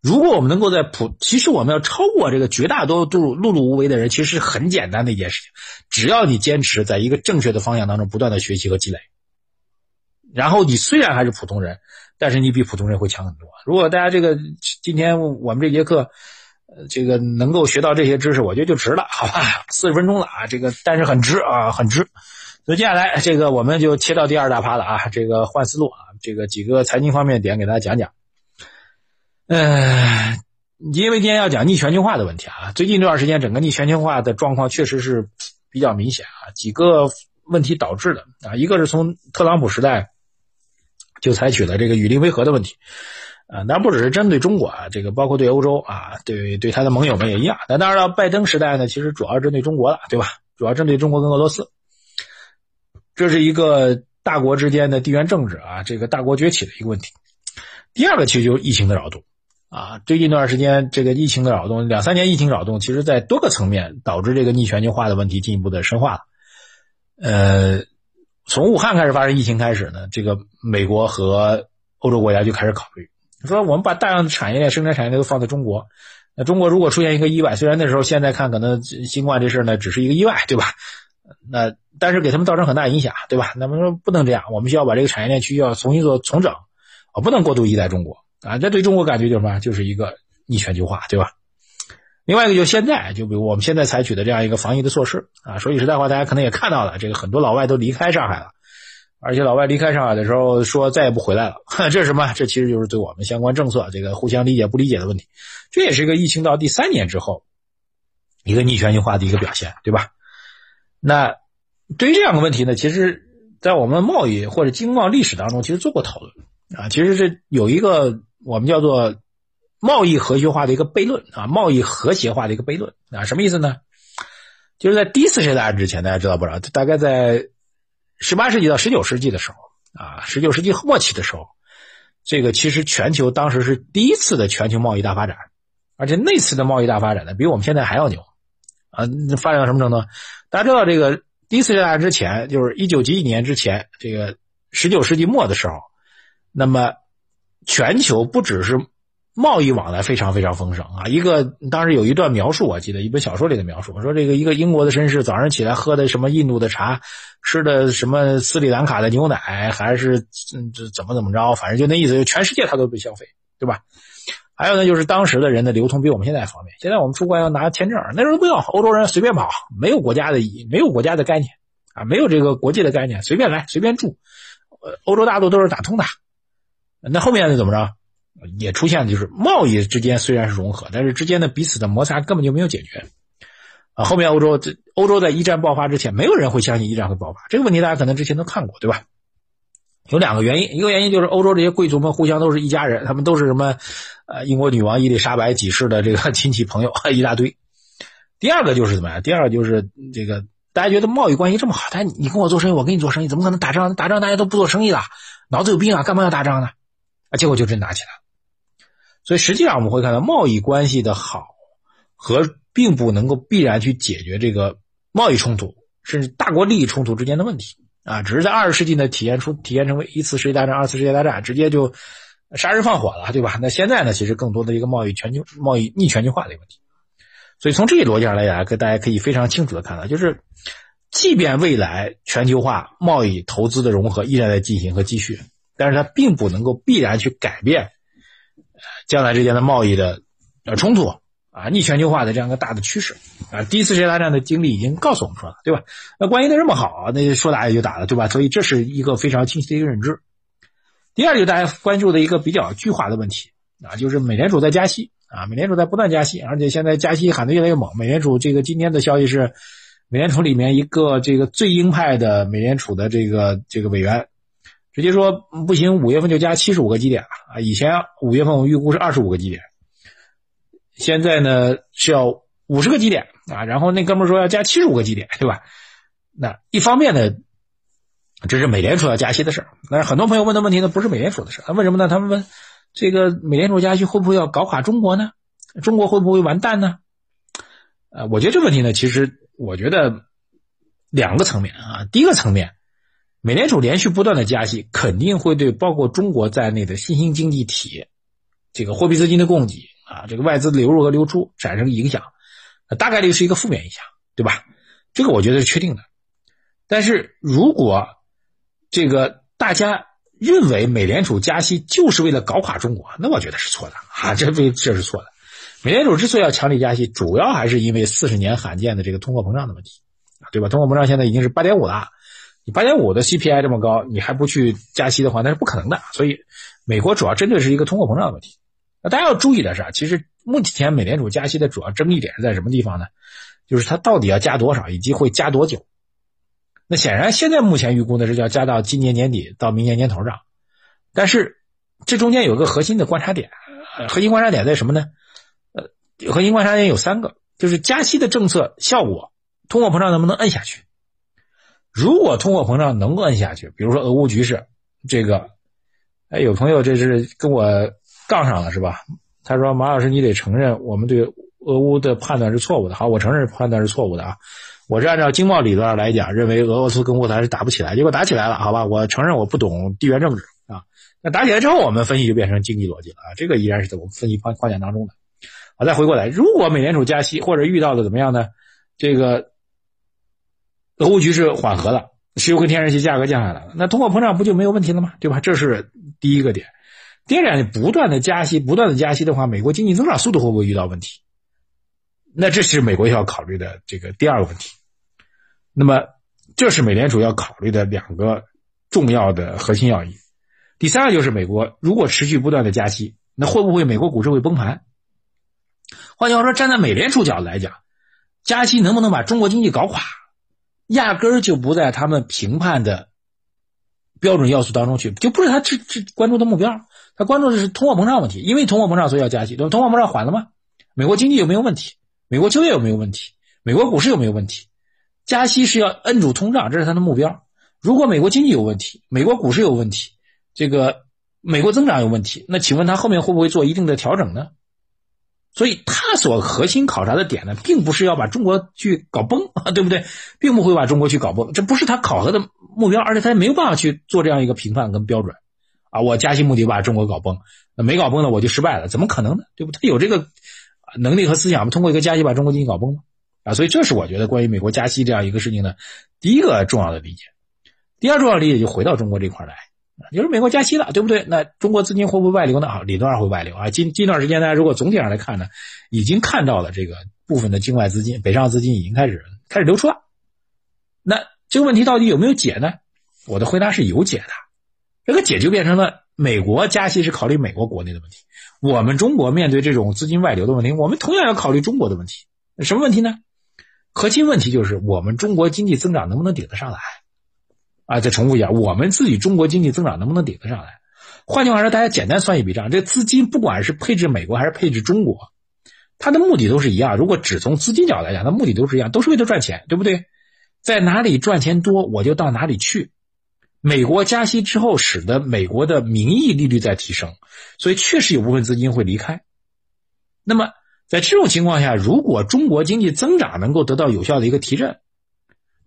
如果我们能够在普，其实我们要超过这个绝大多数碌碌无为的人，其实是很简单的一件事情。只要你坚持在一个正确的方向当中不断的学习和积累，然后你虽然还是普通人。但是你比普通人会强很多。如果大家这个今天我们这节课，呃，这个能够学到这些知识，我觉得就值了，好吧？四十分钟了啊，这个但是很值啊，很值。所以接下来这个我们就切到第二大趴了啊，这个换思路啊，这个几个财经方面点给大家讲讲。嗯，因为今天要讲逆全球化的问题啊，最近这段时间整个逆全球化的状况确实是比较明显啊，几个问题导致的啊，一个是从特朗普时代。就采取了这个与邻为和的问题，啊，那不只是针对中国啊，这个包括对欧洲啊，对对他的盟友们也一样。那当然了，拜登时代呢，其实主要针对中国了，对吧？主要针对中国跟俄罗斯，这是一个大国之间的地缘政治啊，这个大国崛起的一个问题。第二个其实就是疫情的扰动啊，最近一段时间这个疫情的扰动，两三年疫情扰动，其实在多个层面导致这个逆全球化的问题进一步的深化了，呃。从武汉开始发生疫情开始呢，这个美国和欧洲国家就开始考虑，说我们把大量的产业链、生产产业链都放在中国，那中国如果出现一个意外，虽然那时候现在看可能新冠这事呢只是一个意外，对吧？那但是给他们造成很大影响，对吧？那么说不能这样，我们需要把这个产业链区要重新做重整，啊，不能过度依赖中国啊，这对中国感觉就是什么？就是一个逆全球化，对吧？另外一个就是现在，就比如我们现在采取的这样一个防疫的措施啊，说句实在话，大家可能也看到了，这个很多老外都离开上海了，而且老外离开上海的时候说再也不回来了，这是什么？这其实就是对我们相关政策这个互相理解不理解的问题，这也是一个疫情到第三年之后一个逆全球化的一个表现，对吧？那对于这样的问题呢，其实，在我们贸易或者经贸历史当中，其实做过讨论啊，其实这有一个我们叫做。贸易和谐化的一个悖论啊，贸易和谐化的一个悖论啊，什么意思呢？就是在第一次世界大战之前，大家知道不知道？大概在十八世纪到十九世纪的时候啊，十九世纪末期的时候，这个其实全球当时是第一次的全球贸易大发展，而且那次的贸易大发展呢，比我们现在还要牛啊！发展到什么程度？大家知道这个第一次世界大战之前，就是一九几几年之前，这个十九世纪末的时候，那么全球不只是贸易往来非常非常丰盛啊！一个当时有一段描述，我记得一本小说里的描述，说这个一个英国的绅士早上起来喝的什么印度的茶，吃的什么斯里兰卡的牛奶，还是嗯这怎么怎么着，反正就那意思，就全世界他都被消费，对吧？还有呢，就是当时的人的流通比我们现在方便。现在我们出关要拿签证，那时候不用，欧洲人随便跑，没有国家的没有国家的概念啊，没有这个国际的概念，随便来随便住，欧洲大陆都是打通的。那后面呢怎么着？也出现的就是贸易之间虽然是融合，但是之间的彼此的摩擦根本就没有解决。啊，后面欧洲这欧洲在一战爆发之前，没有人会相信一战会爆发。这个问题大家可能之前都看过，对吧？有两个原因，一个原因就是欧洲这些贵族们互相都是一家人，他们都是什么呃英国女王伊丽莎白几世的这个 亲戚朋友一大堆。第二个就是怎么样？第二个就是这个大家觉得贸易关系这么好，但你跟我做生意，我跟你做生意，怎么可能打仗？打仗大家都不做生意了，脑子有病啊？干嘛要打仗呢？啊，结果就真打起来了。所以实际上我们会看到，贸易关系的好和并不能够必然去解决这个贸易冲突，甚至大国利益冲突之间的问题啊，只是在二十世纪呢体现出体现成为一次世界大战、二次世界大战，直接就杀人放火了，对吧？那现在呢，其实更多的一个贸易全球贸易逆全球化的一个问题。所以从这一逻辑上来讲，大家可以非常清楚的看到，就是，即便未来全球化贸易投资的融合依然在进行和继续，但是它并不能够必然去改变，将来之间的贸易的呃冲突啊逆全球化的这样一个大的趋势啊。第一次世界大战的经历已经告诉我们说了，对吧？那关系的这么好，那说打也就打了，对吧？所以这是一个非常清晰的一个认知。第二，就大家关注的一个比较巨化的问题啊，就是美联储在加息。啊，美联储在不断加息，而且现在加息喊得越来越猛。美联储这个今天的消息是，美联储里面一个这个最鹰派的美联储的这个这个委员，直接说不行，五月份就加七十五个基点了啊！以前五月份我预估是二十五个基点，现在呢是要五十个基点啊。然后那哥们说要加七十五个基点，对吧？那一方面呢，这是美联储要加息的事儿。那很多朋友问的问题呢，不是美联储的事儿，为什么呢？他们问。这个美联储加息会不会要搞垮中国呢？中国会不会完蛋呢？呃，我觉得这个问题呢，其实我觉得两个层面啊。第一个层面，美联储连续不断的加息，肯定会对包括中国在内的新兴经济体这个货币资金的供给啊，这个外资流入和流出产生影响，大概率是一个负面影响，对吧？这个我觉得是确定的。但是如果这个大家。认为美联储加息就是为了搞垮中国，那我觉得是错的啊！这为这是错的。美联储之所以要强力加息，主要还是因为四十年罕见的这个通货膨胀的问题，对吧？通货膨胀现在已经是八点五了，你八点五的 CPI 这么高，你还不去加息的话，那是不可能的。所以，美国主要针对是一个通货膨胀的问题。那大家要注意的是，其实目前美联储加息的主要争议点是在什么地方呢？就是它到底要加多少，以及会加多久。那显然，现在目前预估呢是要加到今年年底到明年年头上，但是这中间有个核心的观察点，核心观察点在什么呢？呃，核心观察点有三个，就是加息的政策效果，通货膨胀能不能摁下去？如果通货膨胀能摁下去，比如说俄乌局势，这个，哎，有朋友这是跟我杠上了是吧？他说马老师，你得承认我们对俄乌的判断是错误的。好，我承认判断是错误的啊。我是按照经贸理论来讲，认为俄罗斯跟乌克兰是打不起来，结果打起来了，好吧？我承认我不懂地缘政治啊。那打起来之后，我们分析就变成经济逻辑了啊，这个依然是在我们分析框框架当中的。好，再回过来，如果美联储加息或者遇到的怎么样呢？这个俄乌局势缓和了，石油跟天然气价格降下来了，那通货膨胀不就没有问题了吗？对吧？这是第一个点。第二点，不断的加息，不断的加息的话，美国经济增长速度会不会遇到问题？那这是美国要考虑的这个第二个问题。那么，这是美联储要考虑的两个重要的核心要义。第三个就是美国如果持续不断的加息，那会不会美国股市会崩盘？换句话说，站在美联储角度来讲，加息能不能把中国经济搞垮，压根儿就不在他们评判的标准要素当中去，就不是他这这关注的目标。他关注的是通货膨胀问题，因为通货膨胀所以要加息。通货膨胀缓了吗？美国经济有没有问题？美国就业有没有问题？美国股市有没有问题？加息是要摁住通胀，这是他的目标。如果美国经济有问题，美国股市有问题，这个美国增长有问题，那请问他后面会不会做一定的调整呢？所以，他所核心考察的点呢，并不是要把中国去搞崩，对不对？并不会把中国去搞崩，这不是他考核的目标，而且他也没有办法去做这样一个评判跟标准啊。我加息目的把中国搞崩，那没搞崩呢，我就失败了，怎么可能呢？对不？他有这个能力和思想，通过一个加息把中国经济搞崩吗？啊，所以这是我觉得关于美国加息这样一个事情呢，第一个重要的理解。第二重要理解就回到中国这块来，就是美国加息了，对不对？那中国资金会不会外流呢？啊，理论上会外流啊。近近段时间呢，如果总体上来看呢，已经看到了这个部分的境外资金、北上资金已经开始开始流出了。那这个问题到底有没有解呢？我的回答是有解的。这个解就变成了美国加息是考虑美国国内的问题，我们中国面对这种资金外流的问题，我们同样要考虑中国的问题。什么问题呢？核心问题就是我们中国经济增长能不能顶得上来？啊，再重复一下，我们自己中国经济增长能不能顶得上来？换句话说，大家简单算一笔账，这资金不管是配置美国还是配置中国，它的目的都是一样。如果只从资金角来讲，它目的都是一样，都是为了赚钱，对不对？在哪里赚钱多，我就到哪里去。美国加息之后，使得美国的名义利率在提升，所以确实有部分资金会离开。那么。在这种情况下，如果中国经济增长能够得到有效的一个提振，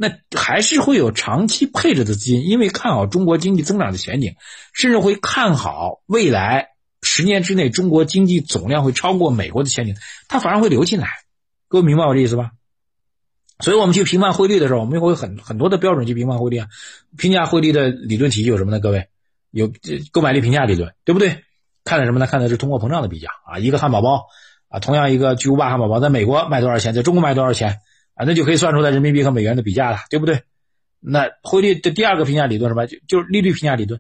那还是会有长期配置的资金，因为看好中国经济增长的前景，甚至会看好未来十年之内中国经济总量会超过美国的前景，它反而会流进来。各位明白我这意思吧？所以我们去评判汇率的时候，我们会有很很多的标准去评判汇率啊。评价汇率的理论体系有什么呢？各位，有购买力评价理论，对不对？看的什么呢？看的是通货膨胀的比较啊。一个汉堡包啊，同样一个巨无霸汉堡包，在美国卖多少钱，在中国卖多少钱啊？那就可以算出来人民币和美元的比价了，对不对？那汇率的第二个评价理论什么？就就是利率评价理论。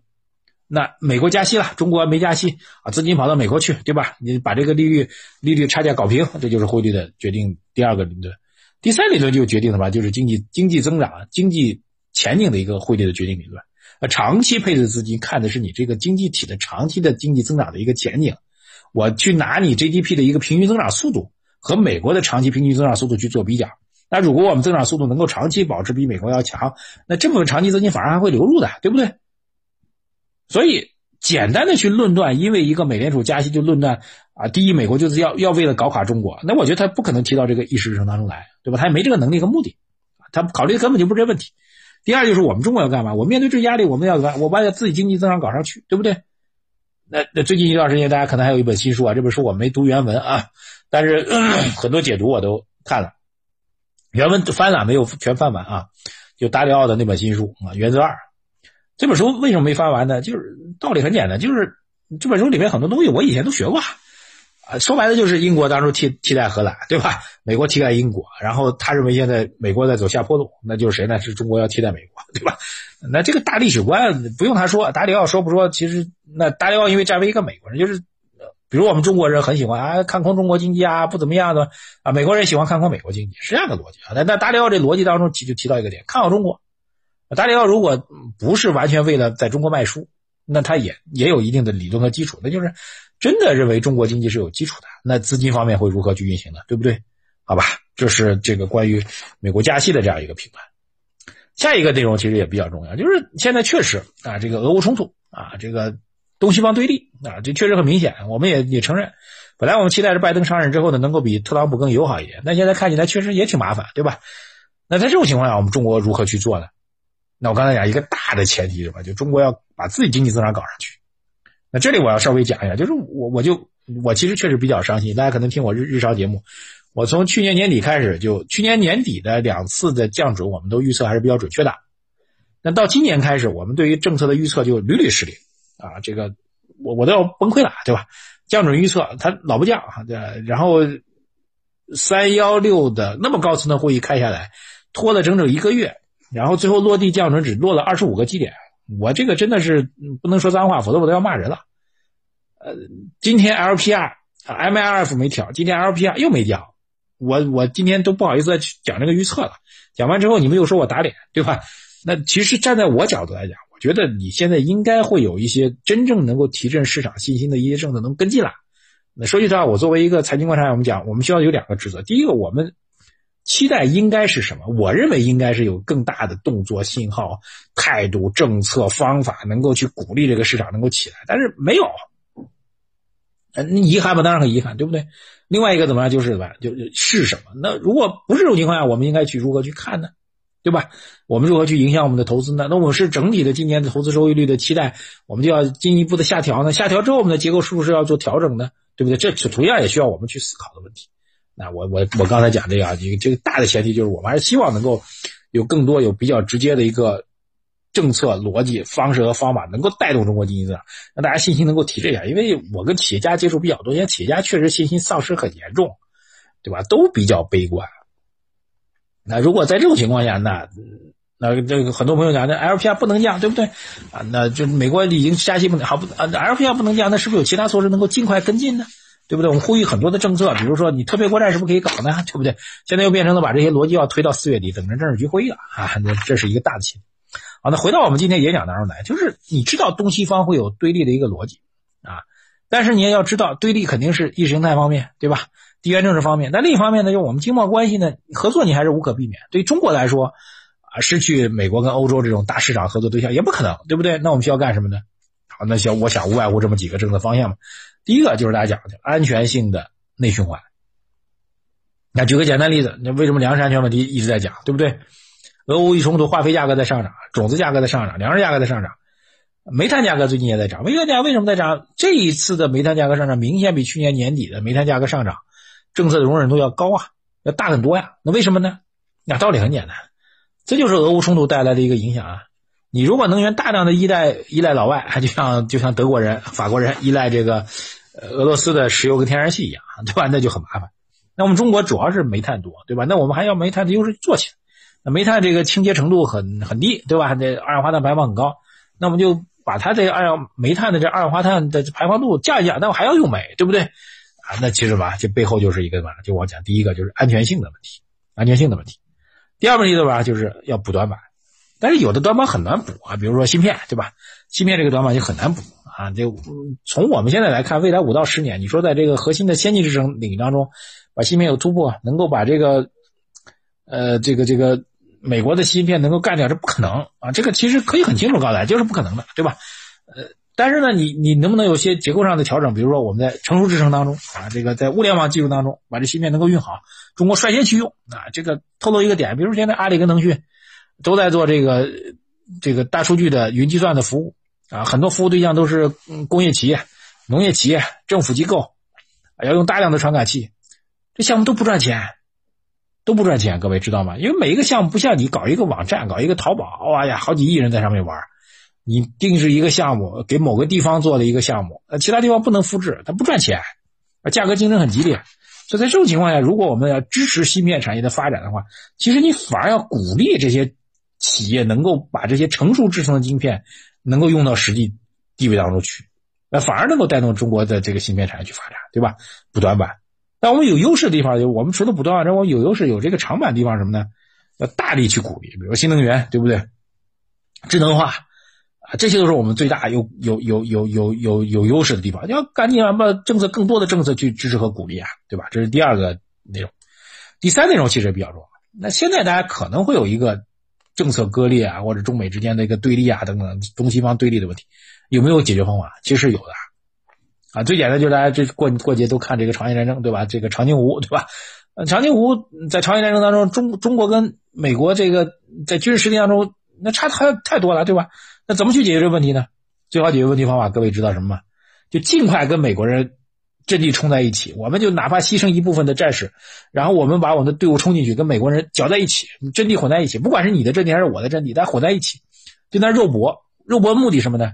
那美国加息了，中国没加息啊，资金跑到美国去，对吧？你把这个利率利率差价搞平，这就是汇率的决定。第二个理论，第三理论就决定什么？就是经济经济增长、经济前景的一个汇率的决定理论。呃，长期配置资金看的是你这个经济体的长期的经济增长的一个前景。我去拿你 GDP 的一个平均增长速度和美国的长期平均增长速度去做比较。那如果我们增长速度能够长期保持比美国要强，那这部分长期资金反而还会流入的，对不对？所以，简单的去论断，因为一个美联储加息就论断啊，第一，美国就是要要为了搞垮中国，那我觉得他不可能提到这个议事日程当中来，对吧？他也没这个能力和目的，他考虑的根本就不是这问题。第二，就是我们中国要干嘛？我面对这压力，我们要干，我把自己经济增长搞上去，对不对？那那最近一段时间，大家可能还有一本新书啊，这本书我没读原文啊，但是 很多解读我都看了，原文翻了没有全翻完啊？就达里奥的那本新书啊，《原则二》。这本书为什么没翻完呢？就是道理很简单，就是这本书里面很多东西我以前都学过，啊，说白了就是英国当初替替代荷兰，对吧？美国替代英国，然后他认为现在美国在走下坡路，那就是谁呢？是中国要替代美国，对吧？那这个大历史观不用他说，达里奥说不说？其实那达里奥因为站为一个美国人，就是比如我们中国人很喜欢啊看空中国经济啊不怎么样的啊，美国人喜欢看空美国经济，是这样的逻辑啊。那那达里奥这逻辑当中提就提到一个点，看好中国。达里奥如果不是完全为了在中国卖书，那他也也有一定的理论和基础，那就是真的认为中国经济是有基础的。那资金方面会如何去运行呢？对不对？好吧，这是这个关于美国加息的这样一个评判。下一个内容其实也比较重要，就是现在确实啊，这个俄乌冲突啊，这个东西方对立啊，这确实很明显。我们也也承认，本来我们期待着拜登上任之后呢，能够比特朗普更友好一点，但现在看起来确实也挺麻烦，对吧？那在这种情况下，我们中国如何去做呢？那我刚才讲一个大的前提是吧？就中国要把自己经济增长搞上去。那这里我要稍微讲一下，就是我我就我其实确实比较伤心。大家可能听我日日常节目，我从去年年底开始，就去年年底的两次的降准，我们都预测还是比较准确的。那到今年开始，我们对于政策的预测就屡屡失灵啊！这个我我都要崩溃了，对吧？降准预测它老不降啊，对。然后三幺六的那么高层的会议开下来，拖了整整一个月。然后最后落地降准只落了二十五个基点，我这个真的是不能说脏话，否则我都要骂人了。呃，今天 LPR、MLF 没调，今天 LPR 又没降，我我今天都不好意思再去讲这个预测了。讲完之后你们又说我打脸，对吧？那其实站在我角度来讲，觉得你现在应该会有一些真正能够提振市场信心的一些政策能跟进了。那说句实话，我作为一个财经观察员，我们讲，我们需要有两个职责。第一个，我们。期待应该是什么？我认为应该是有更大的动作信号、态度、政策、方法，能够去鼓励这个市场能够起来。但是没有，嗯，遗憾吧，当然很遗憾，对不对？另外一个怎么样？就是什么，就是什么？那如果不是这种情况下，我们应该去如何去看呢？对吧？我们如何去影响我们的投资呢？那我们是整体的今年的投资收益率的期待，我们就要进一步的下调呢？下调之后，我们的结构是不是要做调整呢？对不对？这同样也需要我们去思考的问题。那我我我刚才讲这个，一个这个大的前提就是我们还是希望能够有更多有比较直接的一个政策逻辑方式和方法，能够带动中国经济增长，让大家信心能够提振一下。因为我跟企业家接触比较多，现在企业家确实信心丧失很严重，对吧？都比较悲观。那如果在这种情况下，那那这个很多朋友讲，那 LPR 不能降，对不对？啊，那就美国已经加息不能好不啊，LPR 不能降，那是不是有其他措施能够尽快跟进呢？对不对？我们呼吁很多的政策，比如说你特别国债是不是可以搞呢？对不对？现在又变成了把这些逻辑要推到四月底，等着政治局会议了啊！那这是一个大的前提。好，那回到我们今天演讲当中来，就是你知道东西方会有对立的一个逻辑啊，但是你也要知道对立肯定是意识形态方面，对吧？地缘政治方面。那另一方面呢，就我们经贸关系呢，合作你还是无可避免。对中国来说啊，失去美国跟欧洲这种大市场合作对象也不可能，对不对？那我们需要干什么呢？好，那想我想无外乎这么几个政策方向嘛。第一个就是大家讲的安全性的内循环。那举个简单例子，那为什么粮食安全问题一直在讲，对不对？俄乌一冲突，化肥价格在上涨，种子价格在上涨，粮食价格在上涨。煤炭价格最近也在涨，煤炭价为什么在涨？这一次的煤炭价格上涨明显比去年年底的煤炭价格上涨政策的容忍度要高啊，要大很多呀。那为什么呢？那道理很简单，这就是俄乌冲突带来的一个影响啊。你如果能源大量的依赖依赖老外，还就像就像德国人、法国人依赖这个俄罗斯的石油跟天然气一样，对吧？那就很麻烦。那我们中国主要是煤炭多，对吧？那我们还要煤炭的优势做起来。那煤炭这个清洁程度很很低，对吧？这二氧化碳排放很高，那我们就把它这个二氧煤炭的这二氧化碳的排放度降一降，那我还要用煤，对不对？啊，那其实吧，这背后就是一个什么？就我讲第一个就是安全性的问题，安全性的问题。第二个问题的话？就是要补短板，但是有的短板很难补啊，比如说芯片，对吧？芯片这个短板就很难补啊。就从我们现在来看，未来五到十年，你说在这个核心的先进制程领域当中，把芯片有突破，能够把这个呃这个这个。美国的芯片能够干掉，这不可能啊！这个其实可以很清楚告诉大家，就是不可能的，对吧？呃，但是呢，你你能不能有些结构上的调整？比如说我们在成熟制程当中啊，这个在物联网技术当中把这芯片能够运好，中国率先去用啊。这个透露一个点，比如现在阿里跟腾讯都在做这个这个大数据的云计算的服务啊，很多服务对象都是工业企业、农业企业、政府机构，要用大量的传感器，这项目都不赚钱。都不赚钱，各位知道吗？因为每一个项目不像你搞一个网站，搞一个淘宝，哇呀，好几亿人在上面玩。你定制一个项目，给某个地方做的一个项目，呃，其他地方不能复制，它不赚钱，啊，价格竞争很激烈。所以在这种情况下，如果我们要支持芯片产业的发展的话，其实你反而要鼓励这些企业能够把这些成熟制成的晶片能够用到实际地位当中去，那反而能够带动中国的这个芯片产业去发展，对吧？补短板。但我们有优势的地方，就我们除了补短板之外，我有优势，有这个长板地方什么呢？要大力去鼓励，比如新能源，对不对？智能化，这些都是我们最大有有有有有有有优势的地方。你要赶紧把政策更多的政策去支持和鼓励啊，对吧？这是第二个内容。第三内容其实也比较重要。那现在大家可能会有一个政策割裂啊，或者中美之间的一个对立啊等等，东西方对立的问题，有没有解决方法？其实有的。啊，最简单就是大家这过过节都看这个朝鲜战争，对吧？这个长津湖，对吧？长津湖在朝鲜战争当中，中中国跟美国这个在军事实力当中那差太太多了，对吧？那怎么去解决这个问题呢？最好解决问题方法，各位知道什么吗？就尽快跟美国人阵地冲在一起，我们就哪怕牺牲一部分的战士，然后我们把我们的队伍冲进去，跟美国人搅在一起，阵地混在一起，不管是你的阵地还是我的阵地，咱混在一起，就那肉搏，肉搏目的什么呢？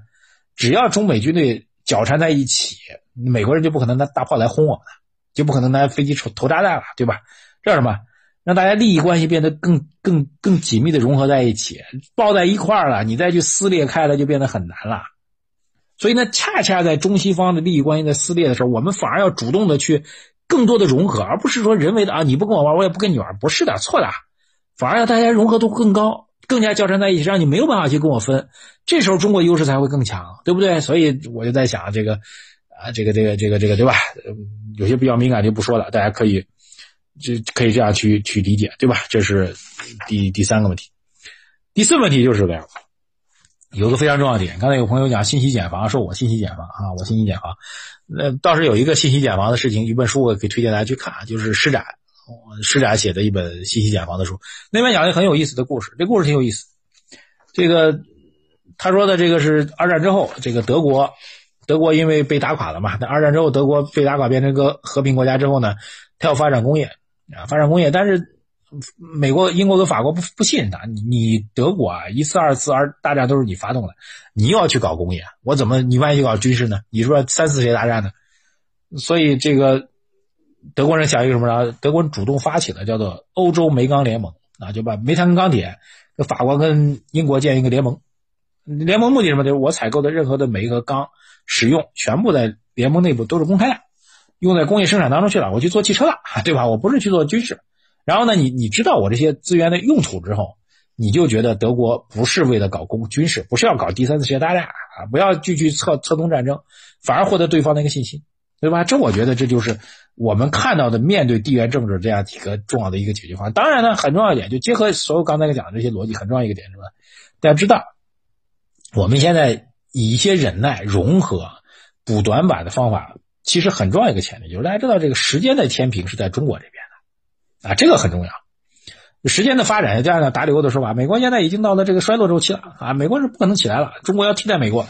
只要中美军队。搅缠在一起，美国人就不可能拿大炮来轰我们了，就不可能拿飞机投投炸弹了，对吧？这什么？让大家利益关系变得更更更紧密的融合在一起，抱在一块儿了，你再去撕裂开了就变得很难了。所以呢，恰恰在中西方的利益关系在撕裂的时候，我们反而要主动的去更多的融合，而不是说人为的啊，你不跟我玩，我也不跟你玩，不是的，错的，反而要大家融合度更高。更加交缠在一起，让你没有办法去跟我分，这时候中国优势才会更强，对不对？所以我就在想，这个啊，这个这个这个这个，对吧？有些比较敏感就不说了，大家可以就可以这样去去理解，对吧？这是第第三个问题。第四个问题就是这样，有个非常重要的点，刚才有朋友讲信息茧房，说我信息茧房啊，我信息茧房。那倒是有一个信息茧房的事情，一本书我可以推荐大家去看，就是施展。施展写的一本信息茧房的书，那边讲一个很有意思的故事。这故事挺有意思。这个他说的这个是二战之后，这个德国，德国因为被打垮了嘛。那二战之后，德国被打垮变成个和平国家之后呢，他要发展工业啊，发展工业。但是美国、英国跟法国不不信任他。你德国啊，一次、二次二大战都是你发动的，你又要去搞工业，我怎么你万一搞军事呢？你说三次世界大战呢？所以这个。德国人想一个什么呢？德国人主动发起了叫做欧洲煤钢联盟啊，就把煤炭跟钢铁跟法国跟英国建一个联盟。联盟目的什么？就是我采购的任何的煤和钢使用全部在联盟内部都是公开的，用在工业生产当中去了。我去做汽车了，对吧？我不是去做军事。然后呢，你你知道我这些资源的用途之后，你就觉得德国不是为了搞工军事，不是要搞第三次世界大战啊，不要继续策策动战争，反而获得对方的一个信心。对吧？这我觉得这就是我们看到的面对地缘政治这样几个重要的一个解决方案。当然呢，很重要一点就结合所有刚才讲的这些逻辑，很重要一个点是吧？大家知道，我们现在以一些忍耐、融合、补短板的方法，其实很重要一个前提就是大家知道这个时间的天平是在中国这边的啊，这个很重要。时间的发展，就按达里欧的说法，美国现在已经到了这个衰落周期了啊，美国是不可能起来了，中国要替代美国，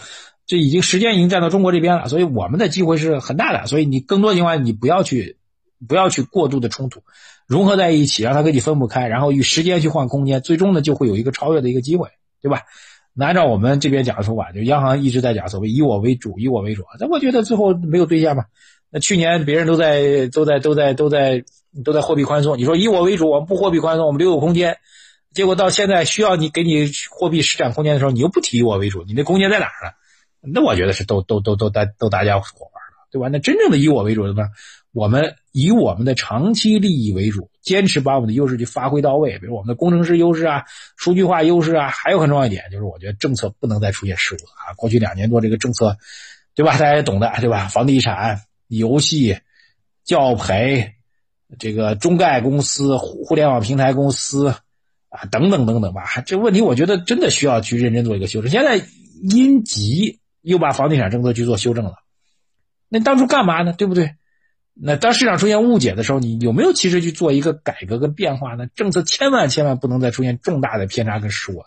这已经时间已经站到中国这边了，所以我们的机会是很大的，所以你更多情况你不要去，不要去过度的冲突，融合在一起，让它跟你分不开，然后与时间去换空间，最终呢就会有一个超越的一个机会，对吧？那按照我们这边讲的说法，就央行一直在讲所谓以我为主，以我为主，那我觉得最后没有兑现嘛。那去年别人都在都在都在都在都在货币宽松，你说以我为主，我们不货币宽松，我们留有空间，结果到现在需要你给你货币施展空间的时候，你又不提以我为主，你那空间在哪儿呢？那我觉得是都都都都大都大家伙玩了，对吧？那真正的以我为主的呢？我们以我们的长期利益为主，坚持把我们的优势去发挥到位，比如我们的工程师优势啊、数据化优势啊，还有很重要一点就是，我觉得政策不能再出现失误了啊。过去两年多这个政策，对吧？大家也懂的，对吧？房地产、游戏、教培，这个中概公司、互联网平台公司啊，等等等等吧。这问题我觉得真的需要去认真做一个修正。现在因急又把房地产政策去做修正了，那当初干嘛呢？对不对？那当市场出现误解的时候，你有没有其实去做一个改革跟变化呢？政策千万千万不能再出现重大的偏差跟失误，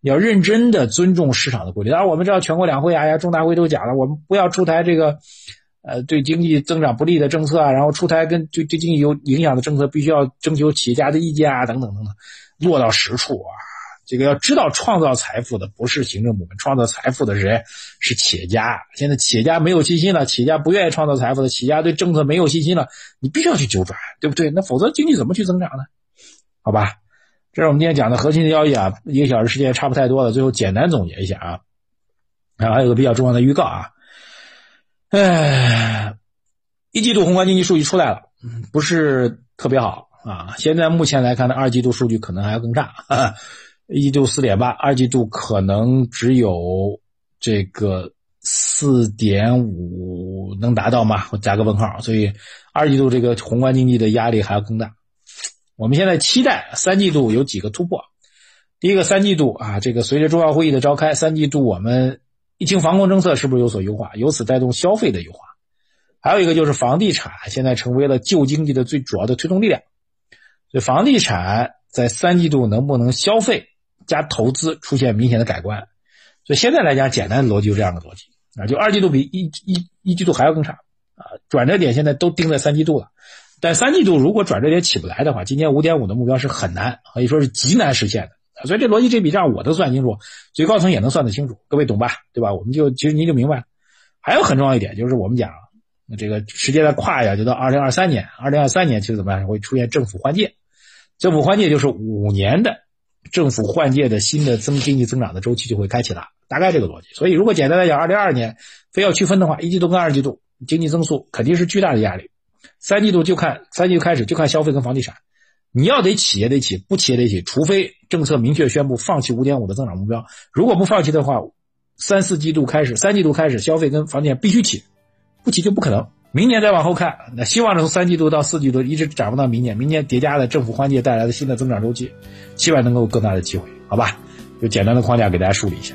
你要认真的尊重市场的规律。当然，我们知道全国两会啊，呀，重大会都讲了，我们不要出台这个，呃，对经济增长不利的政策啊，然后出台跟对对经济有影响的政策，必须要征求企业家的意见啊，等等等等，落到实处啊。这个要知道，创造财富的不是行政部门，创造财富的人是企业家。现在企业家没有信心了，企业家不愿意创造财富的企业家对政策没有信心了，你必须要去扭转，对不对？那否则经济怎么去增长呢？好吧，这是我们今天讲的核心的交易啊。一个小时时间差不太多了，最后简单总结一下啊。啊，还有个比较重要的预告啊。哎，一季度宏观经济数据出来了，不是特别好啊。现在目前来看呢，二季度数据可能还要更差。一季度四点八，二季度可能只有这个四点五能达到吗？我加个问号。所以二季度这个宏观经济的压力还要更大。我们现在期待三季度有几个突破。第一个，三季度啊，这个随着重要会议的召开，三季度我们疫情防控政策是不是有所优化，由此带动消费的优化？还有一个就是房地产现在成为了旧经济的最主要的推动力量。所以房地产在三季度能不能消费？加投资出现明显的改观，所以现在来讲，简单的逻辑就这样的逻辑啊，就二季度比一一一季度还要更差啊，转折点现在都定在三季度了，但三季度如果转折点起不来的话，今年五点五的目标是很难，可以说是极难实现的，所以这逻辑这笔账我都算清楚，最高层也能算得清楚，各位懂吧？对吧？我们就其实您就明白。还有很重要一点就是我们讲，这个时间再跨一下，就到二零二三年，二零二三年其实怎么样会出现政府换届，政府换届就是五年的。政府换届的新的增经济增长的周期就会开启了，大概这个逻辑。所以，如果简单来讲，二零二二年非要区分的话，一季度跟二季度经济增速肯定是巨大的压力。三季度就看三季度开始就看消费跟房地产，你要得企业得起，不企业得起，除非政策明确宣布放弃五点五的增长目标。如果不放弃的话，三四季度开始，三季度开始消费跟房地产必须起，不起就不可能。明年再往后看，那希望是从三季度到四季度一直展望到明年，明年叠加的政府换届带来的新的增长周期，希望能够更大的机会，好吧？就简单的框架给大家梳理一下。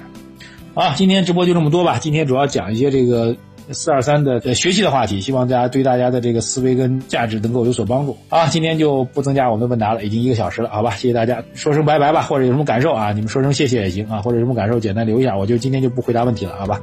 好，今天直播就这么多吧。今天主要讲一些这个四二三的学习的话题，希望大家对大家的这个思维跟价值能够有所帮助。啊，今天就不增加我们的问答了，已经一个小时了，好吧？谢谢大家，说声拜拜吧，或者有什么感受啊？你们说声谢谢也行啊，或者有什么感受简单留一下，我就今天就不回答问题了，好吧？